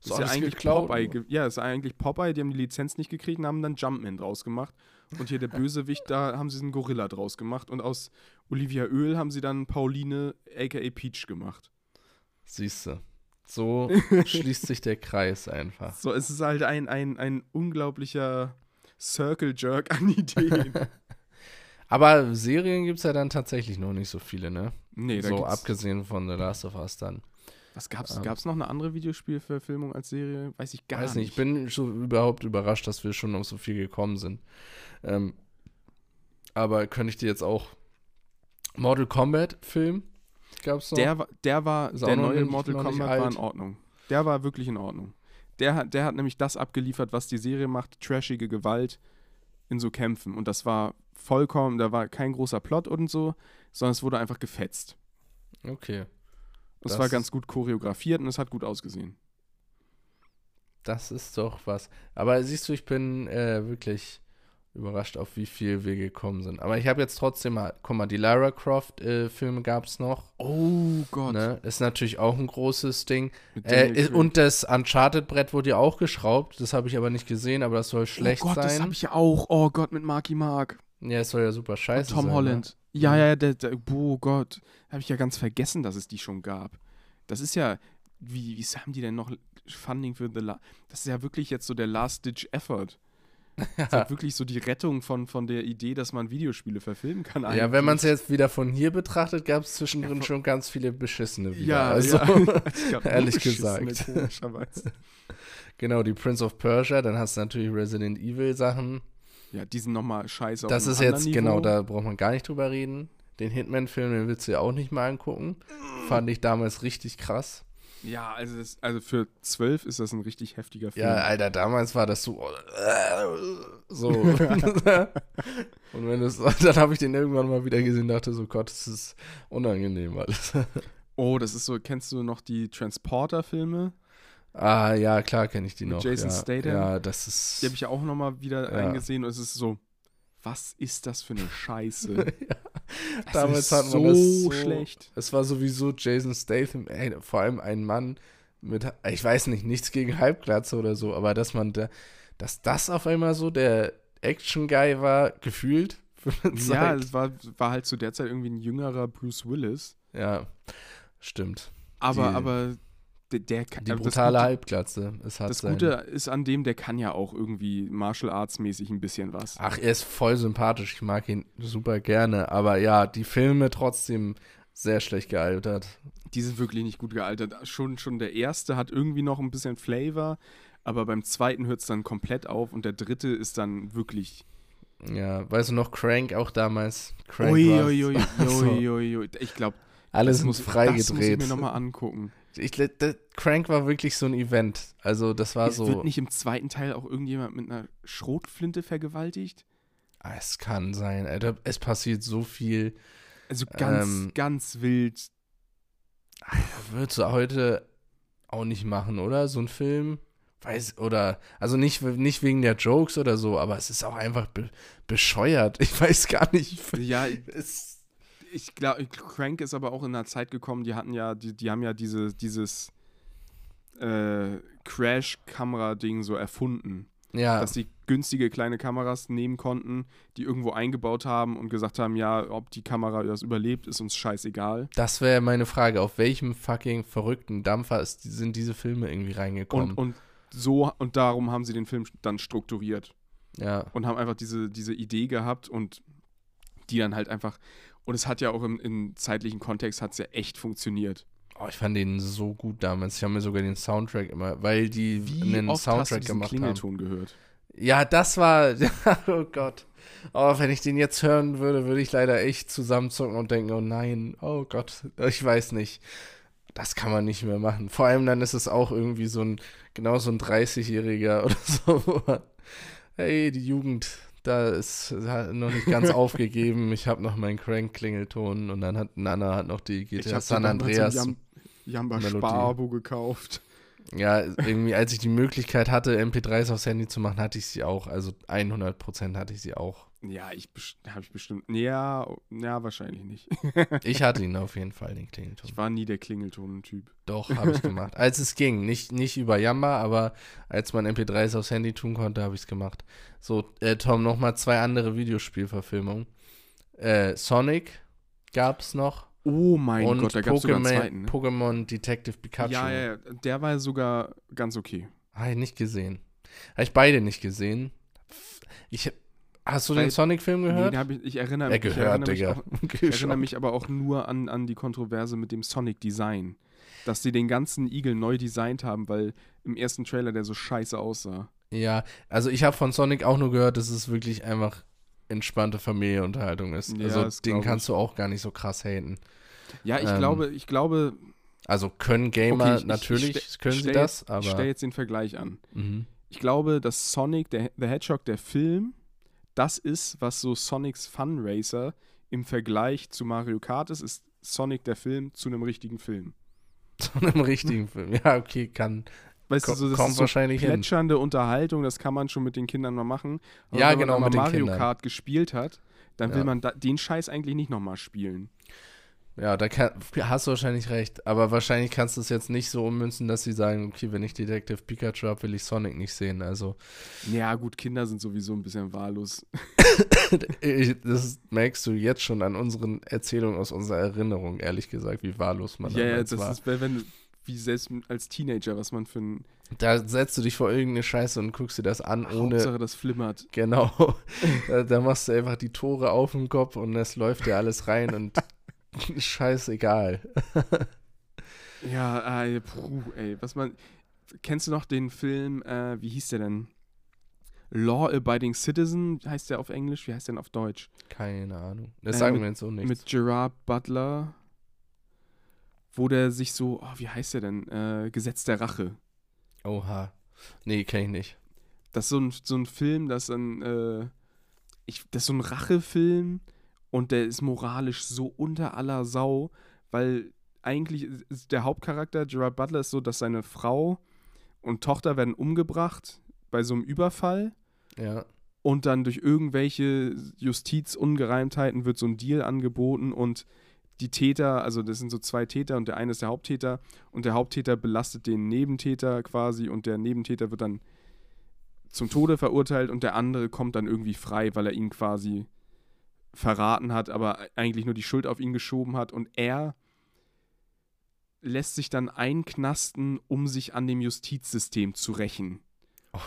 D: Ist
C: ist ja eigentlich
D: geklaut,
C: Popeye. Ja, ist eigentlich Popeye, die haben die Lizenz nicht gekriegt und haben dann Jumpman draus gemacht. Und hier der Bösewicht, da haben sie einen Gorilla draus gemacht. Und aus Olivia Öl haben sie dann Pauline, aka Peach, gemacht.
D: Siehst du. So schließt sich der Kreis einfach.
C: So, es ist halt ein, ein, ein unglaublicher Circle Jerk an Ideen.
D: Aber Serien gibt es ja dann tatsächlich noch nicht so viele, ne?
C: nee, da
D: so
C: gibt's,
D: abgesehen von The Last of Us dann.
C: Was gab's?
D: ähm,
C: Gab's noch eine andere Videospielverfilmung als Serie? Weiß ich gar
D: Weiß
C: nicht.
D: ich bin schon überhaupt überrascht, dass wir schon auf so viel gekommen sind. Ähm, aber könnte ich dir jetzt auch Mortal Kombat Film gab es noch?
C: Der, war- der war,
D: Ist auch
C: der
D: noch
C: neue
D: nicht-
C: Mortal
D: noch nicht
C: Kombat war
D: alt.
C: in Ordnung. Der war wirklich in Ordnung. Der hat, der hat nämlich das abgeliefert, was die Serie macht, trashige Gewalt in so Kämpfen. Und das war vollkommen, da war kein großer Plot und so, sondern es wurde einfach gefetzt.
D: okay,
C: Es
D: Das
C: war
D: ist-
C: ganz gut choreografiert und es hat gut ausgesehen.
D: das ist doch was. Aber siehst du, ich bin äh, wirklich überrascht, auf wie viel wir gekommen sind. Aber ich habe jetzt trotzdem mal, guck mal, die Lara Croft äh, gab es noch.
C: Oh Gott.
D: Ne? Ist natürlich auch ein großes Ding. Äh, ist, und das Uncharted-Brett wurde ja auch geschraubt. Das habe ich aber nicht gesehen, aber das soll schlecht
C: oh Gott, das
D: sein.
C: habe ich ja auch. Oh Gott, mit Marky Mark.
D: ja, es soll ja super scheiße
C: Tom
D: sein.
C: Holland.
D: Ne?
C: Ja, ja, der, der, oh Gott. Habe ich ja ganz vergessen, dass es die schon gab. Das ist ja, wie, wie haben die denn noch Funding für The La Das ist ja wirklich jetzt so der Last-Ditch-Effort. Das ist ja wirklich so die Rettung von, von der Idee, dass man Videospiele verfilmen kann.
D: Ja, wenn man es
C: eigentlich.
D: jetzt wieder von hier betrachtet, gab es zwischendrin schon ganz viele beschissene wieder.
C: Ja,
D: also,
C: ja.
D: Ehrlich gesagt. Genau, die Prince of Persia, dann hast du natürlich Resident Evil Sachen.
C: Ja, die sind nochmal scheiße
D: Das ist jetzt,
C: anderen
D: genau,
C: Niveau.
D: da braucht man gar nicht drüber reden. Den Hitman-Film, den willst du ja auch nicht mal angucken. Fand ich damals richtig krass.
C: Ja, also, das, also für zwölf ist das ein richtig heftiger Film.
D: Ja, Alter, damals war das so. So. und wenn das, dann habe ich den irgendwann mal wieder gesehen und dachte so, Gott, das ist unangenehm alles.
C: Oh, das ist so, kennst du noch die Transporter-Filme?
D: Ah, ja, klar kenne ich die
C: Mit
D: noch.
C: Jason
D: ja.
C: Statham?
D: Ja, das ist.
C: Die habe ich ja auch nochmal wieder
D: Ja.
C: eingesehen und es ist so, was ist das für eine Scheiße? Das
D: Damals hat man
C: so,
D: das so
C: schlecht.
D: Es war sowieso Jason Statham, ey, vor allem ein Mann mit, ich weiß nicht, nichts gegen Halbglatze oder so, aber dass man da, dass das auf einmal so der Action-Guy war, gefühlt.
C: Ja, es war, war halt zu der Zeit irgendwie ein jüngerer Bruce Willis.
D: ja, stimmt.
C: Aber,
D: Die-
C: aber der, der kann,
D: Die
C: also
D: brutale
C: Gute-
D: Halbglatze. Es hat
C: Das
D: sein-
C: Gute ist an dem, der kann ja auch irgendwie Martial Arts mäßig ein bisschen was.
D: Ach, er ist voll sympathisch. Ich mag ihn super gerne. Aber ja, die Filme trotzdem sehr schlecht gealtert.
C: Die sind wirklich nicht gut gealtert. Schon, schon der erste hat irgendwie noch ein bisschen Flavor, aber beim zweiten hört es dann komplett auf und der dritte ist dann wirklich.
D: Ja, weißt du noch, Crank auch damals? Crank
C: Ui, ui, ui,
D: Also,
C: ui, ui. Ich glaube,
D: Alle
C: das
D: sind
C: muss,
D: freigedreht.
C: das muss ich mir nochmal angucken.
D: Ich, der Crank war wirklich so ein Event. Also das war
C: Es
D: so.
C: wird nicht im zweiten Teil auch irgendjemand mit einer Schrotflinte vergewaltigt?
D: Ah, es kann sein, Alter. Es passiert so viel.
C: Also ganz,
D: Ähm,
C: ganz wild.
D: Würdest du heute auch nicht machen, oder? So ein Film? Weiß, oder, also nicht, nicht wegen der Jokes oder so, aber es ist auch einfach be bescheuert. Ich weiß gar nicht.
C: Ja,
D: Es,
C: ich glaube, Crank ist aber auch in einer Zeit gekommen, die hatten ja, die, die haben ja diese, dieses äh, Crash-Kamera-Ding so erfunden.
D: ja,
C: Dass die günstige kleine Kameras nehmen konnten, die irgendwo eingebaut haben und gesagt haben, ja, ob die Kamera das überlebt, ist uns scheißegal.
D: das wäre meine Frage. Auf welchem fucking verrückten Dampfer ist, sind diese Filme irgendwie reingekommen?
C: Und, und so, und darum haben sie den Film dann strukturiert
D: ja,
C: und haben einfach diese, diese Idee gehabt und die dann halt einfach, und es hat ja auch im, im zeitlichen Kontext hat es ja echt funktioniert.
D: oh, ich fand den so gut damals. Ich habe mir sogar den Soundtrack immer, weil die
C: Wie
D: einen
C: oft hast du
D: Soundtrack
C: diesen
D: gemacht haben.
C: Klingelton gehört?
D: Ja, das war. oh Gott. Oh, wenn ich den jetzt hören würde, würde ich leider echt zusammenzucken und denken, oh nein, oh Gott, ich weiß nicht. Das kann man nicht mehr machen. Vor allem dann ist es auch irgendwie so ein, genau so ein 30-Jähriger oder so. Hey, die Jugend, da ist noch nicht ganz aufgegeben. Ich habe noch meinen Crank-Klingelton und dann hat Nana hat noch die
C: Ich
D: GTA
C: habe
D: San Andreas.
C: Jam Jamba
D: Melodie.
C: Sparabo gekauft.
D: Ja, irgendwie, als ich die Möglichkeit hatte, MP3s aufs Handy zu machen, hatte ich sie auch. Also 100% hatte ich sie auch.
C: Ja, ich habe ich bestimmt. Ja, ja, wahrscheinlich nicht.
D: Ich hatte ihn auf jeden Fall, den Klingelton.
C: Ich war nie der Klingelton-Typ.
D: Doch, habe ich gemacht. Als es ging. Nicht, nicht über Yamba, aber als man MP3s aufs Handy tun konnte, habe ich es gemacht. So, äh, Tom, nochmal zwei andere Videospielverfilmungen. Äh, Sonic gab es noch.
C: Oh mein
D: und
C: Gott, da gab es sogar einen
D: Pokémon,
C: zweiten. Ne?
D: Pokémon Detective Pikachu.
C: Ja, ja, ja, der war sogar ganz okay.
D: Habe ich nicht gesehen. Habe ich beide nicht gesehen. Ich, hast du den
C: Weil-
D: Sonic-Film
C: Nee,
D: gehört?
C: den hab ich, ich erinnere,
D: Er
C: ich
D: gehört,
C: erinnere mich
D: Digga.
C: auch, Ich erinnere mich aber auch nur an, an die Kontroverse mit dem Sonic-Design. Dass sie den ganzen Igel neu designt haben, weil im ersten Trailer der so scheiße aussah.
D: Ja, also ich habe von Sonic auch nur gehört, dass es wirklich einfach entspannte Familienunterhaltung ist.
C: Ja,
D: also den
C: ich.
D: kannst du auch gar nicht so krass haten.
C: Ja, ich
D: Ähm,
C: glaube, ich glaube,
D: Also können Gamer
C: Okay, ich- ich-
D: natürlich,
C: ich
D: können
C: ich
D: sie das, aber
C: Ich stelle jetzt den Vergleich an.
D: mhm.
C: Ich glaube, dass Sonic, der, The Hedgehog, der Film, das ist, was so Sonics Fun Racer im Vergleich zu Mario Kart ist, ist Sonic der Film zu einem richtigen Film.
D: zu einem richtigen Film. Ja, okay, kann.
C: Weißt du, so, das ist so
D: wahrscheinlich hin.
C: plätschernde Unterhaltung, das kann man schon mit den Kindern mal machen.
D: Ja,
C: wenn
D: genau,
C: man
D: mit
C: Mario
D: Kindern.
C: Kart gespielt hat, dann will
D: Ja.
C: man da, den Scheiß eigentlich nicht nochmal spielen.
D: Ja, da kann, hast du wahrscheinlich recht. Aber wahrscheinlich kannst du es jetzt nicht so ummünzen, dass sie sagen, okay, wenn ich Detective Pikachu habe, will ich Sonic nicht sehen. Also,
C: Ja, gut, Kinder sind sowieso ein bisschen wahllos.
D: das merkst du jetzt schon an unseren Erzählungen aus unserer Erinnerung, ehrlich gesagt, wie wahllos man
C: Ja, ja,
D: damals
C: das
D: war.
C: ist, wenn, wenn, wie selbst als Teenager, was man für ein
D: Da setzt du dich vor irgendeine Scheiße und guckst dir das an, ohne.
C: Hauptsache, das flimmert.
D: Genau. da, da machst du einfach die Tore auf dem Kopf und es läuft dir alles rein und scheißegal.
C: Ja, äh, puh, ey, was man. Kennst du noch den Film, äh, wie hieß der denn? Law Abiding Citizen heißt der auf Englisch, wie heißt der denn auf Deutsch?
D: Keine Ahnung. Das
C: Äh,
D: sagen wir jetzt so nichts.
C: Mit Gerard Butler, wo der sich so, oh, wie heißt der denn? Äh, Gesetz der Rache.
D: Oha. Nee, kenn ich nicht.
C: Das ist so ein, so ein Film, das ein, äh, ich, das ist so ein Rachefilm und der ist moralisch so unter aller Sau, weil eigentlich der Hauptcharakter, Gerard Butler, ist so, dass seine Frau und Tochter werden umgebracht bei so einem Überfall
D: Ja.
C: und dann durch irgendwelche Justizungereimtheiten wird so ein Deal angeboten und die Täter, also das sind so zwei Täter und der eine ist der Haupttäter und der Haupttäter belastet den Nebentäter quasi und der Nebentäter wird dann zum Tode verurteilt und der andere kommt dann irgendwie frei, weil er ihn quasi verraten hat, aber eigentlich nur die Schuld auf ihn geschoben hat und er lässt sich dann einknasten, um sich an dem Justizsystem zu rächen.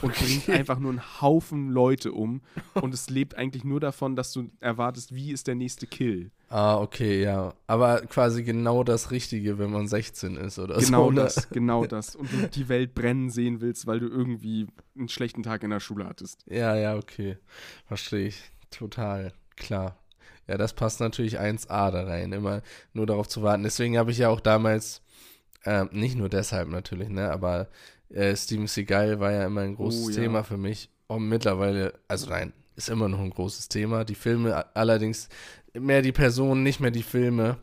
C: Und bringt einfach nur einen Haufen Leute um. Und es lebt eigentlich nur davon, dass du erwartest, wie ist der nächste Kill.
D: Ah, okay, ja. Aber quasi genau das Richtige, wenn man 16 ist oder
C: Genau
D: so. ne?
C: das, genau das. Und du die Welt brennen sehen willst, weil du irgendwie einen schlechten Tag in der Schule hattest.
D: Ja, ja, okay. Verstehe ich. Total. Klar. Ja, das passt natürlich 1A da rein, immer nur darauf zu warten. Deswegen habe ich ja auch damals, ähm, nicht nur deshalb natürlich, ne, aber äh, Steven Seagal war ja immer ein großes
C: Oh, ja.
D: Thema für mich. Und mittlerweile, also nein, ist immer noch ein großes Thema. Die Filme allerdings mehr die Personen, nicht mehr die Filme.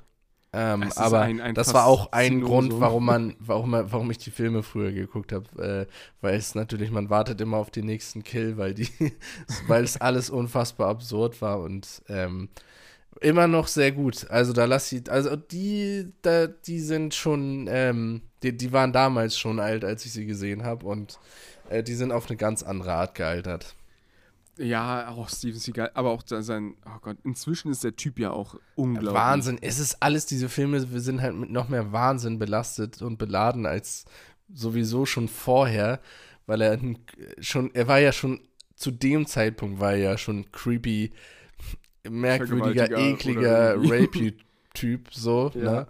D: Ähm, aber
C: ein- ein
D: das war auch ein. Grund, warum man, warum, warum ich die Filme früher geguckt habe, äh, weil es natürlich, man wartet immer auf den nächsten Kill, weil die, weil es alles unfassbar absurd war und ähm, immer noch sehr gut. Also da lass ich, also die, da, die sind schon, ähm, die, die waren damals schon alt, als ich sie gesehen habe und äh, die sind auf eine ganz andere Art gealtert.
C: Ja, auch Steven Seagal, aber auch sein, oh Gott, inzwischen ist der Typ ja auch unglaublich.
D: Wahnsinn. Es ist alles, diese Filme wir sind halt mit noch mehr Wahnsinn belastet und beladen als sowieso schon vorher, weil er schon, er war ja schon, zu dem Zeitpunkt war er ja schon creepy, merkwürdiger, ekliger. Rapey-Typ, so,
C: Ja.
D: ne?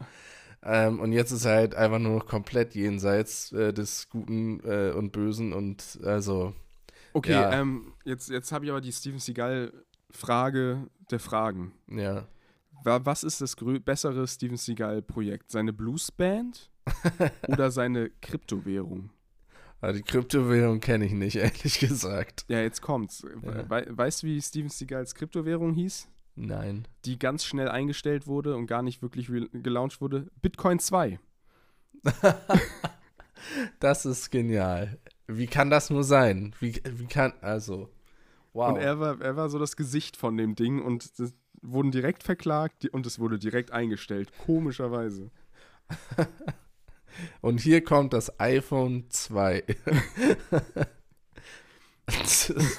D: Ähm, und jetzt ist er halt einfach nur noch komplett jenseits äh, des Guten äh, und Bösen und also,
C: Okay,
D: Ja.
C: ähm, jetzt, jetzt habe ich aber die Steven Seagal-Frage der Fragen.
D: ja.
C: Wa- Was ist das bessere Steven Seagal-Projekt? Seine Bluesband oder seine Kryptowährung?
D: Aber die Kryptowährung kenne ich nicht, ehrlich gesagt.
C: Ja, jetzt kommt's.
D: Ja.
C: We weißt du, wie Steven Seagals Kryptowährung hieß?
D: Nein.
C: Die ganz schnell eingestellt wurde und gar nicht wirklich gelauncht wurde? Bitcoin 2.
D: Das ist genial. Wie kann das nur sein? Wie, wie kann, also, wow.
C: Und er war, er war so das Gesicht von dem Ding und wurden direkt verklagt und es wurde direkt eingestellt. Komischerweise.
D: Und hier kommt das iPhone 2. Das ist-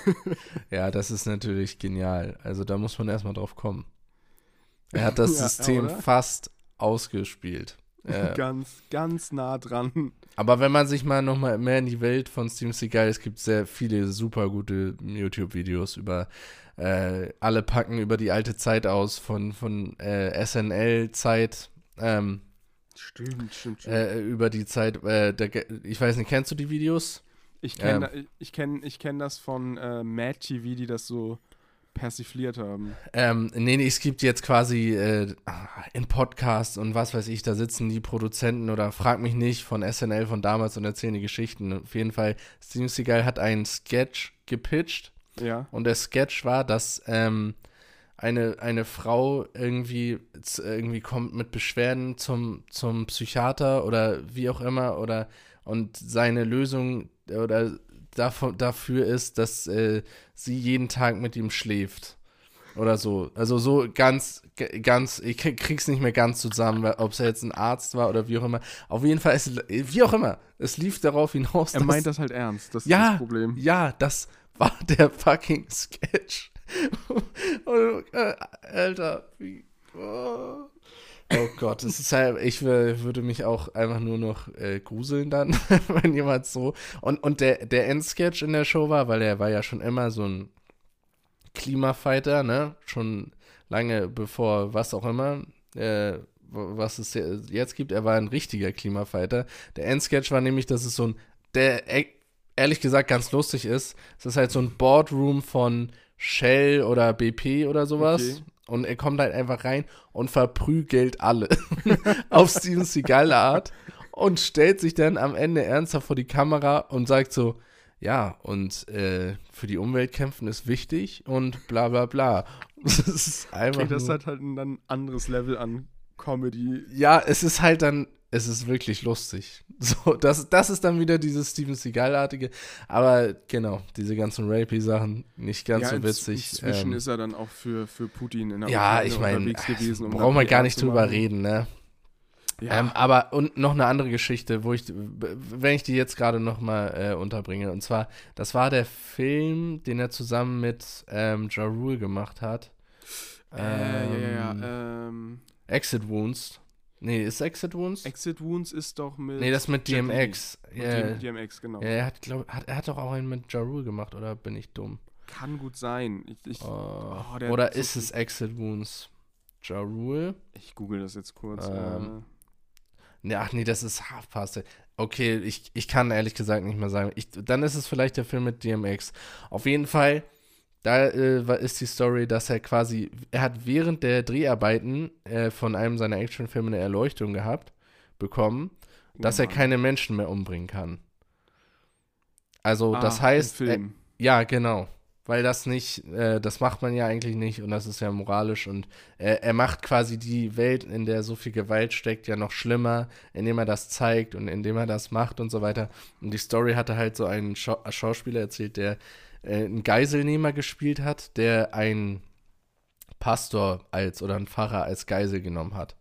D: ja, das ist natürlich genial. Also da muss man erstmal drauf kommen. Er hat das
C: Ja,
D: System
C: oder?
D: fast ausgespielt. Äh,
C: Ganz, ganz nah dran.
D: aber wenn man sich mal nochmal mehr in die Welt von Steven Seagal, es gibt sehr viele super gute YouTube-Videos über äh, alle packen über die alte Zeit aus von, von äh, SNL-Zeit. Ähm,
C: Stimmt, stimmt, stimmt.
D: äh, über die Zeit, äh, der, ich weiß nicht, kennst du die Videos?
C: Ich kenne
D: Ähm.
C: ich kenn, ich kenn das von äh, Mad TV, die das so persifliert haben.
D: Ähm, nee, nee, es gibt jetzt quasi äh, in Podcasts und was weiß ich, da sitzen die Produzenten oder frag mich nicht von SNL von damals und erzählen die Geschichten. Auf jeden Fall, Steven Seagal hat einen Sketch gepitcht
C: Ja.
D: und der Sketch war, dass ähm, eine, eine Frau irgendwie, irgendwie kommt mit Beschwerden zum, zum Psychiater oder wie auch immer oder und seine Lösung oder davon, dafür ist, dass äh, sie jeden Tag mit ihm schläft. Oder so. Also so ganz, ganz, ich krieg- krieg's nicht mehr ganz zusammen, ob es jetzt ein Arzt war oder wie auch immer. Auf jeden Fall, es, wie auch immer, es lief darauf hinaus,
C: Er meint das halt ernst, das ist
D: Ja.
C: das Problem.
D: ja, das war der fucking Sketch. Und, äh, Alter, wie. Oh. Oh Gott, es ist halt, ich wür- würde mich auch einfach nur noch äh, gruseln dann, wenn jemand so. Und, und der, der Endsketch in der Show war, weil er war ja schon immer so ein Klimafighter, ne? Schon lange bevor was auch immer, äh, was es jetzt gibt, er war ein richtiger Klimafighter. Der Endsketch war nämlich, dass es so ein, der e- ehrlich gesagt ganz lustig ist. Es ist halt so ein Boardroom von Shell oder BP oder sowas.
C: Okay.
D: Und er kommt halt einfach rein und verprügelt alle auf Steven Seagal Art und stellt sich dann am Ende ernsthaft vor die Kamera und sagt so, ja, und äh, für die Umwelt kämpfen ist wichtig und bla bla bla. Das ist einfach
C: Okay, das hat halt ein dann anderes Level an Comedy.
D: ja, es ist halt dann, es ist wirklich lustig. So, das, das ist dann wieder dieses Steven Seagal-artige. Aber genau, diese ganzen Rapey-Sachen nicht ganz
C: ja,
D: so witzig.
C: Inzwischen
D: Ähm,
C: ist er dann auch für, für Putin in der
D: ja,
C: Ukraine
D: ich meine,
C: unterwegs gewesen. um
D: brauchen wir gar nicht drüber reden, ne?
C: Ja,
D: Ähm, aber und noch eine andere Geschichte, wo ich, wenn ich die jetzt gerade noch mal äh, unterbringe, und zwar, das war der Film, den er zusammen mit ähm, Ja Rule gemacht hat.
C: äh, ja, ja,
D: Ähm,
C: ja. Ähm,
D: Exit Wounds. Nee, ist Exit Wounds?
C: Exit Wounds ist doch mit.
D: nee, das ist mit. DMX.
C: Mit
D: Ja,
C: DMX, genau.
D: ja, er hat, glaub, hat, er hat doch auch einen mit Ja Rule gemacht, oder bin ich dumm?
C: Kann gut sein. Ich, ich,
D: Oh,
C: Oh, der
D: oder
C: hat so
D: ist es Exit Wounds? Ja Rule?
C: ich google das jetzt kurz.
D: Ähm, Nee, ach nee, das ist Half Past. Okay, ich, ich kann ehrlich gesagt nicht mehr sagen. Ich, dann ist es vielleicht der Film mit DMX. Auf jeden Fall, da äh, ist die Story, dass er quasi, er hat während der Dreharbeiten äh, von einem seiner Actionfilme eine Erleuchtung gehabt, bekommen,
C: äh,
D: dass
C: oh
D: er
C: Mann.
D: keine Menschen mehr umbringen kann. Also,
C: Ah,
D: das heißt, äh, ja, genau. Weil das nicht, äh, das macht man ja eigentlich nicht und das ist ja moralisch und er macht quasi die Welt, in der so viel Gewalt steckt, ja noch schlimmer, indem er das zeigt und indem er das macht und so weiter. Und die Story hatte halt so einen Schau Schauspieler erzählt, der äh, einen Geiselnehmer gespielt hat, der einen Pastor als oder einen Pfarrer als Geisel genommen hat.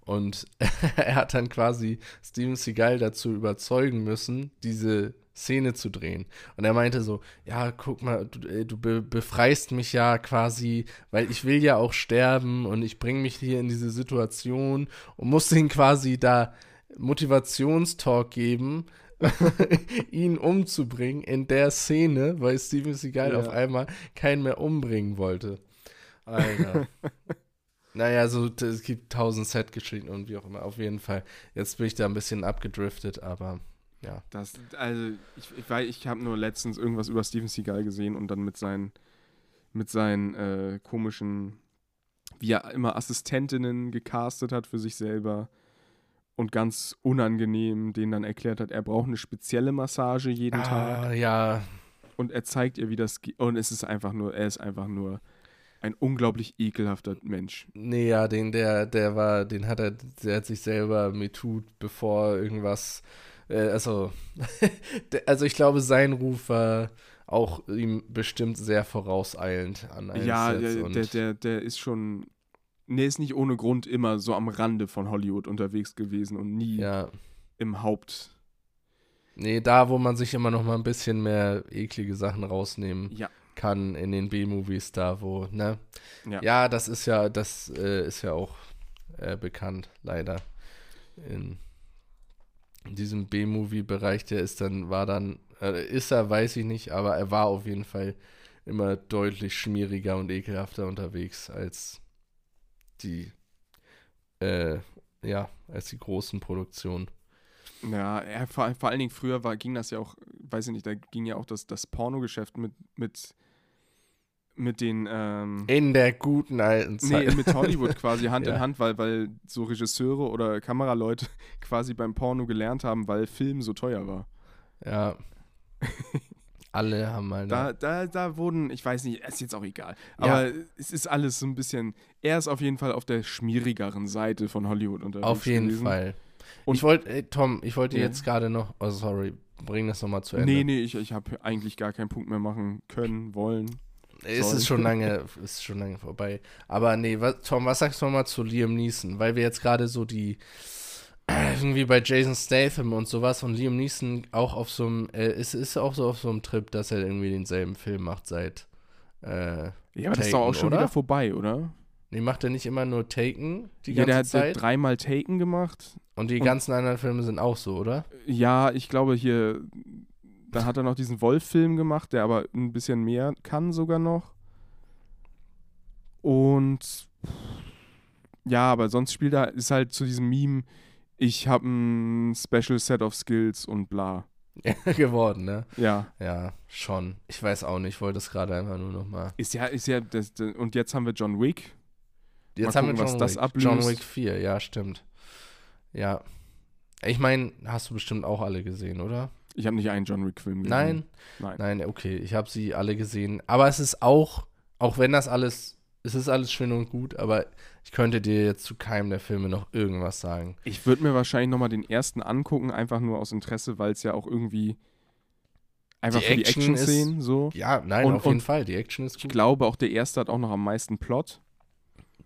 D: Und er hat dann quasi Steven Seagal dazu überzeugen müssen, diese Szene zu drehen. Und er meinte so, ja, guck mal, du, äh, du be befreist mich ja quasi, weil ich will ja auch sterben und ich bringe mich hier in diese Situation und musste ihn quasi da Motivationstalk geben, ihn umzubringen in der Szene, weil Steven Seagal
C: Ja.
D: auf einmal keinen mehr umbringen wollte. Alter. naja, so, es gibt tausend Set-Geschichten und wie auch immer. Auf jeden Fall. Jetzt bin ich da ein bisschen abgedriftet, aber ja.
C: Das, also, ich, ich weiß, ich habe nur letztens irgendwas über Steven Seagal gesehen und dann mit seinen, mit seinen äh, komischen, wie er immer Assistentinnen gecastet hat für sich selber und ganz unangenehm denen dann erklärt hat, er braucht eine spezielle Massage jeden Tag
D: Ah, ja.
C: und er zeigt ihr, wie das geht. Und es ist einfach nur, er ist einfach nur ein unglaublich ekelhafter Mensch.
D: Nee, ja, den, der, der war, den hat er, der hat sich selber MeToo, bevor irgendwas, äh, also, also ich glaube, sein Ruf war auch ihm bestimmt sehr vorauseilend an
C: Ja, der, der, der, der ist schon. Der ist nicht ohne Grund immer so am Rande von Hollywood unterwegs gewesen und nie
D: ja.
C: im Haupt.
D: Nee, da, wo man sich immer noch mal ein bisschen mehr eklige Sachen rausnehmen
C: Ja.
D: kann in den B-Movies, da wo, ne?
C: Ja.
D: Ja, das ist ja, das äh, ist ja auch äh, bekannt, leider. In, in diesem B-Movie-Bereich, der ist dann, war dann, äh, ist er, weiß ich nicht, aber er war auf jeden Fall immer deutlich schmieriger und ekelhafter unterwegs als die, äh, ja, als die großen Produktionen.
C: Ja, er, vor, vor allen Dingen früher war, ging das ja auch, weiß ich nicht, da ging ja auch das, das Pornogeschäft mit, mit, mit den, ähm,
D: In der guten alten Zeit.
C: nee, mit Hollywood quasi Hand
D: Ja.
C: in Hand, weil, weil so Regisseure oder Kameraleute quasi beim Porno gelernt haben, weil Film so teuer war.
D: Ja. Alle haben mal.
C: Da, da, da wurden, ich weiß nicht, ist jetzt auch egal.
D: Ja.
C: Aber es ist alles so ein bisschen, er ist auf jeden Fall auf der schmierigeren Seite von Hollywood unterwegs.
D: Auf jeden
C: gewesen.
D: Fall.
C: Und-
D: ich wollte, ey, Tom, ich wollte
C: Ja.
D: jetzt gerade noch, oh sorry, bring das nochmal zu Ende.
C: Nee, nee, ich, ich habe eigentlich gar keinen Punkt mehr machen können, wollen.
D: Es ist schon lange, ist schon lange vorbei. Aber nee, was, Tom, was sagst du nochmal zu Liam Neeson? Weil wir jetzt gerade so die, irgendwie bei Jason Statham und sowas und Liam Neeson auch auf so einem, äh, ist, ist auch so auf so einem Trip, dass er irgendwie denselben Film macht seit, äh,
C: Ja, aber das ist doch auch
D: Taken,
C: schon
D: oder?
C: wieder vorbei, oder?
D: nee, macht er nicht immer nur Taken die
C: ja,
D: ganze
C: der hat
D: Zeit?
C: dreimal Taken gemacht.
D: und die
C: und-
D: ganzen anderen Filme sind auch so, oder?
C: Ja, ich glaube hier, dann hat er noch diesen Wolf-Film gemacht, der aber ein bisschen mehr kann sogar noch. Und ja, aber sonst spielt er, ist halt zu diesem Meme, ich habe ein Special Set of Skills und bla.
D: geworden, ne?
C: Ja,
D: Ja, schon. Ich weiß auch nicht, ich wollte es gerade einfach nur nochmal.
C: ist ja, ist ja, das, das, und jetzt haben wir John Wick.
D: Jetzt
C: Mal
D: haben
C: gucken,
D: wir
C: was
D: John
C: das
D: Wick.
C: ablöst.
D: John Wick 4, ja, stimmt. Ja. Ich meine, hast du bestimmt auch alle gesehen, oder?
C: Ich habe nicht einen John Wick-Film gesehen.
D: Nein?
C: Nein.
D: Nein, okay, ich habe sie alle gesehen. Aber es ist auch, auch wenn das alles, es ist alles schön und gut, aber ich könnte dir jetzt zu keinem der Filme noch irgendwas sagen.
C: Ich würde mir wahrscheinlich nochmal den ersten angucken, einfach nur aus Interesse, weil es ja auch irgendwie einfach
D: Die
C: für die
D: Action ist-
C: Action-Szenen so.
D: Ja, nein,
C: Und-
D: auf jeden Fall. Die Action ist
C: Ich
D: gut.
C: glaube, auch der erste hat auch noch am meisten Plot.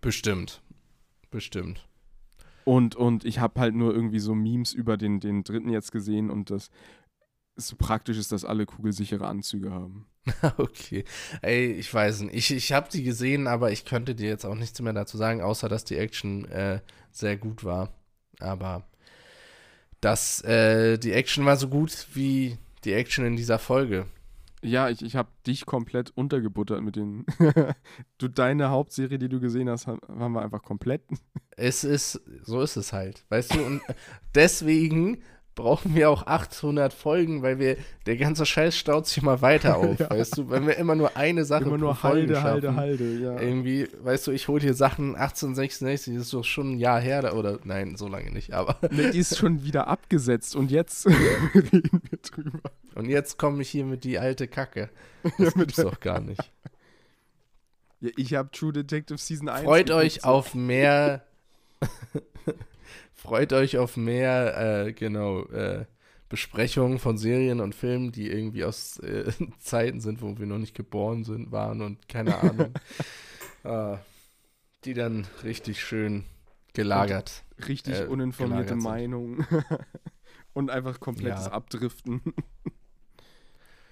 D: Bestimmt. Bestimmt.
C: Und, und ich habe halt nur irgendwie so Memes über den, den dritten jetzt gesehen und das so praktisch ist, dass alle kugelsichere Anzüge haben.
D: Okay. Ey, ich weiß nicht. Ich, ich habe die gesehen, aber ich könnte dir jetzt auch nichts mehr dazu sagen, außer dass die Action äh, sehr gut war. Aber das, äh, die Action war so gut wie die Action in dieser Folge.
C: Ja, ich, ich habe dich komplett untergebuttert mit den. du, deine Hauptserie, die du gesehen hast, haben haben wir einfach komplett.
D: Es ist, so ist es halt, weißt du? Und deswegen brauchen wir auch 800 Folgen, weil wir, der ganze Scheiß staut sich immer weiter auf,
C: Ja.
D: weißt du? Wenn wir immer nur eine Sache
C: Immer nur Halde, Halde,
D: schaffen.
C: Halde, ja.
D: Irgendwie, weißt du, ich hole hier Sachen 1866, das ist doch schon ein Jahr her, da- oder nein, so lange nicht, aber.
C: Ne, die ist schon wieder abgesetzt und jetzt reden wir drüber.
D: Und jetzt komme ich hier mit die alte Kacke. Das gibt's doch gar nicht.
C: Ja, ich habe True Detective Season 1.
D: Freut euch auf mehr. Freut euch auf mehr, äh, genau, äh, Besprechungen von Serien und Filmen, die irgendwie aus äh, Zeiten sind, wo wir noch nicht geboren sind, waren und keine Ahnung. äh, die dann richtig schön gelagert.
C: Richtig
D: äh,
C: uninformierte. Meinungen. und einfach komplettes
D: Ja.
C: Abdriften.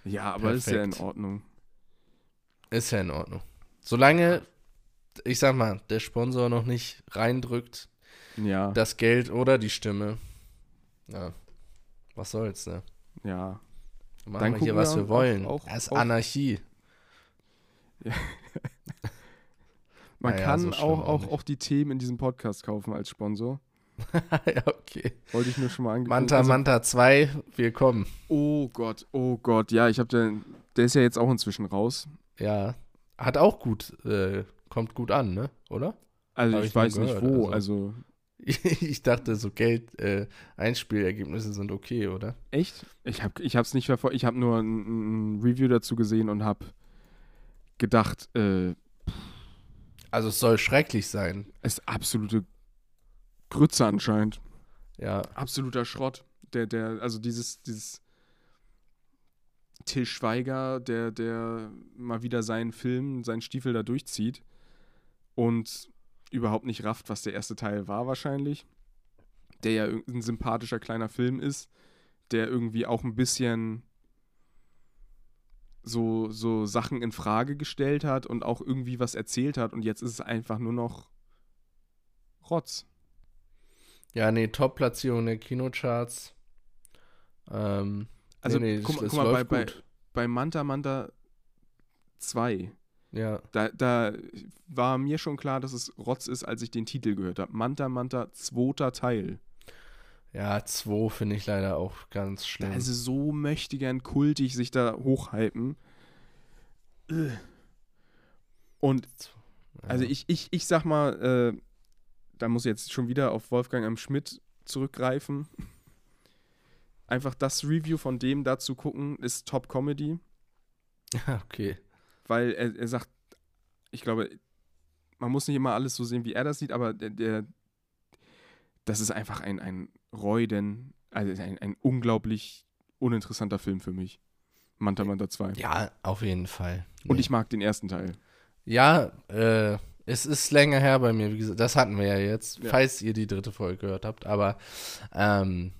C: ja, aber ist ja in
D: Perfekt.
C: Ordnung.
D: Ist ja in Ordnung. Solange, ich sag mal, der Sponsor noch nicht reindrückt,
C: Ja,
D: das Geld oder die Stimme. Ja, was soll's, ne?
C: ja.
D: Machen
C: Dann
D: wir hier, was
C: wir
D: wir
C: auch-
D: wollen.
C: auch-
D: das ist Anarchie.
C: Man
D: Naja,
C: kann
D: so
C: auch,
D: auch
C: auch, die Themen in diesem Podcast kaufen als Sponsor.
D: ja, okay.
C: Wollte ich nur schon mal angekündigt.
D: Manta,
C: Also-
D: Manta 2, wir kommen.
C: Oh Gott, oh Gott. Ja, ich habe den, der ist ja jetzt auch inzwischen raus.
D: Ja, hat auch gut, äh, kommt gut an, ne? Oder?
C: Also ich,
D: ich
C: weiß nicht
D: gehört,
C: wo.
D: also.
C: Also,
D: ich dachte, so Geld, äh, Einspielergebnisse sind okay, oder?
C: echt? Ich habe ich hab's nicht verfolgt. Ich habe nur ein, ein Review dazu gesehen und habe gedacht, äh,
D: Also es soll schrecklich sein.
C: es ist absolute Grütze anscheinend.
D: Ja,
C: Absoluter Schrott. Der, der, also dieses, dieses Till Schweiger, der, der mal wieder seinen Film, seinen Stiefel da durchzieht und überhaupt nicht rafft, was der erste Teil war wahrscheinlich. Der ja ein sympathischer kleiner Film ist, der irgendwie auch ein bisschen so, so Sachen in Frage gestellt hat und auch irgendwie was erzählt hat und jetzt ist es einfach nur noch Rotz.
D: ja, nee, Top-Platzierung der Kinocharts. Ähm,
C: Also,
D: nee, nee,
C: guck, mal-
D: das
C: guck mal, bei,
D: läuft
C: bei,
D: gut.
C: bei Manta Manta 2,
D: Ja,
C: da, da war mir schon klar, dass es Rotz ist, als ich den Titel gehört habe. Manta Manta, zweiter Teil.
D: ja, 2 finde ich leider auch ganz schlimm.
C: Also so möchte gern kultig sich da hochhypen. Und also ich, ich, ich sag mal, äh, da muss ich jetzt schon wieder auf Wolfgang M. Schmidt zurückgreifen. Einfach das Review von dem dazu gucken, ist Top Comedy.
D: okay.
C: Weil er, er sagt, ich glaube, man muss nicht immer alles so sehen, wie er das sieht, aber der, der das ist einfach ein, ein Reuden, also ein, ein unglaublich uninteressanter Film für mich. Manta Manta 2.
D: Ja, auf jeden Fall.
C: Und
D: Nee.
C: ich mag den ersten Teil.
D: Ja, äh, es ist länger her bei mir, wie gesagt, das hatten wir ja jetzt,
C: Ja.
D: falls ihr die dritte Folge gehört habt, aber ähm,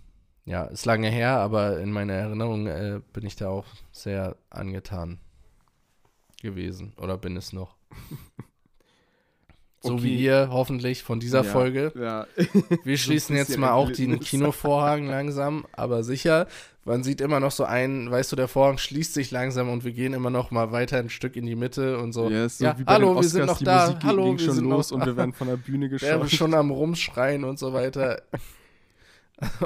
D: ja, ist lange her, aber in meiner Erinnerung äh, bin ich da auch sehr angetan gewesen oder bin es noch. So
C: Okay.
D: wie ihr hoffentlich von dieser
C: Ja,
D: Folge.
C: Ja.
D: Wir schließen jetzt mal auch den. Kinovorhang langsam, aber sicher. Man sieht immer noch so einen, weißt du, der Vorhang schließt sich langsam und wir gehen immer noch mal weiter ein Stück in die Mitte und so.
C: Ja, so
D: ja hallo,
C: den
D: wir sind
C: Oscars,
D: noch da.
C: Musik
D: hallo,
C: ging
D: wir
C: schon
D: sind
C: los
D: noch
C: und wir werden von der Bühne geschaut.
D: schon am Rumschreien und so weiter.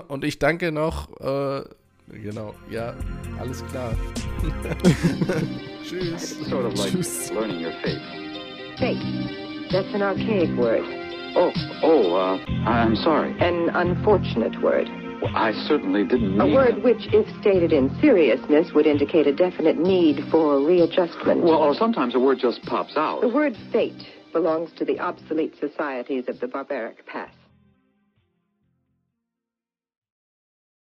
D: Und ich danke noch, äh, genau, ja, alles klar. Tschüss.
B: It's sort of like
C: Tschüss.
B: learning your fate.
A: Fate. That's an archaic word,
B: Oh, oh, uh, I'm sorry.
A: an unfortunate word.
B: Well, I certainly didn't
A: A
B: mean
A: word which, if stated in seriousness, would indicate a definite need for readjustment.
B: Well, or sometimes a word just pops out.
A: the word fate belongs to the obsolete societies of the barbaric past.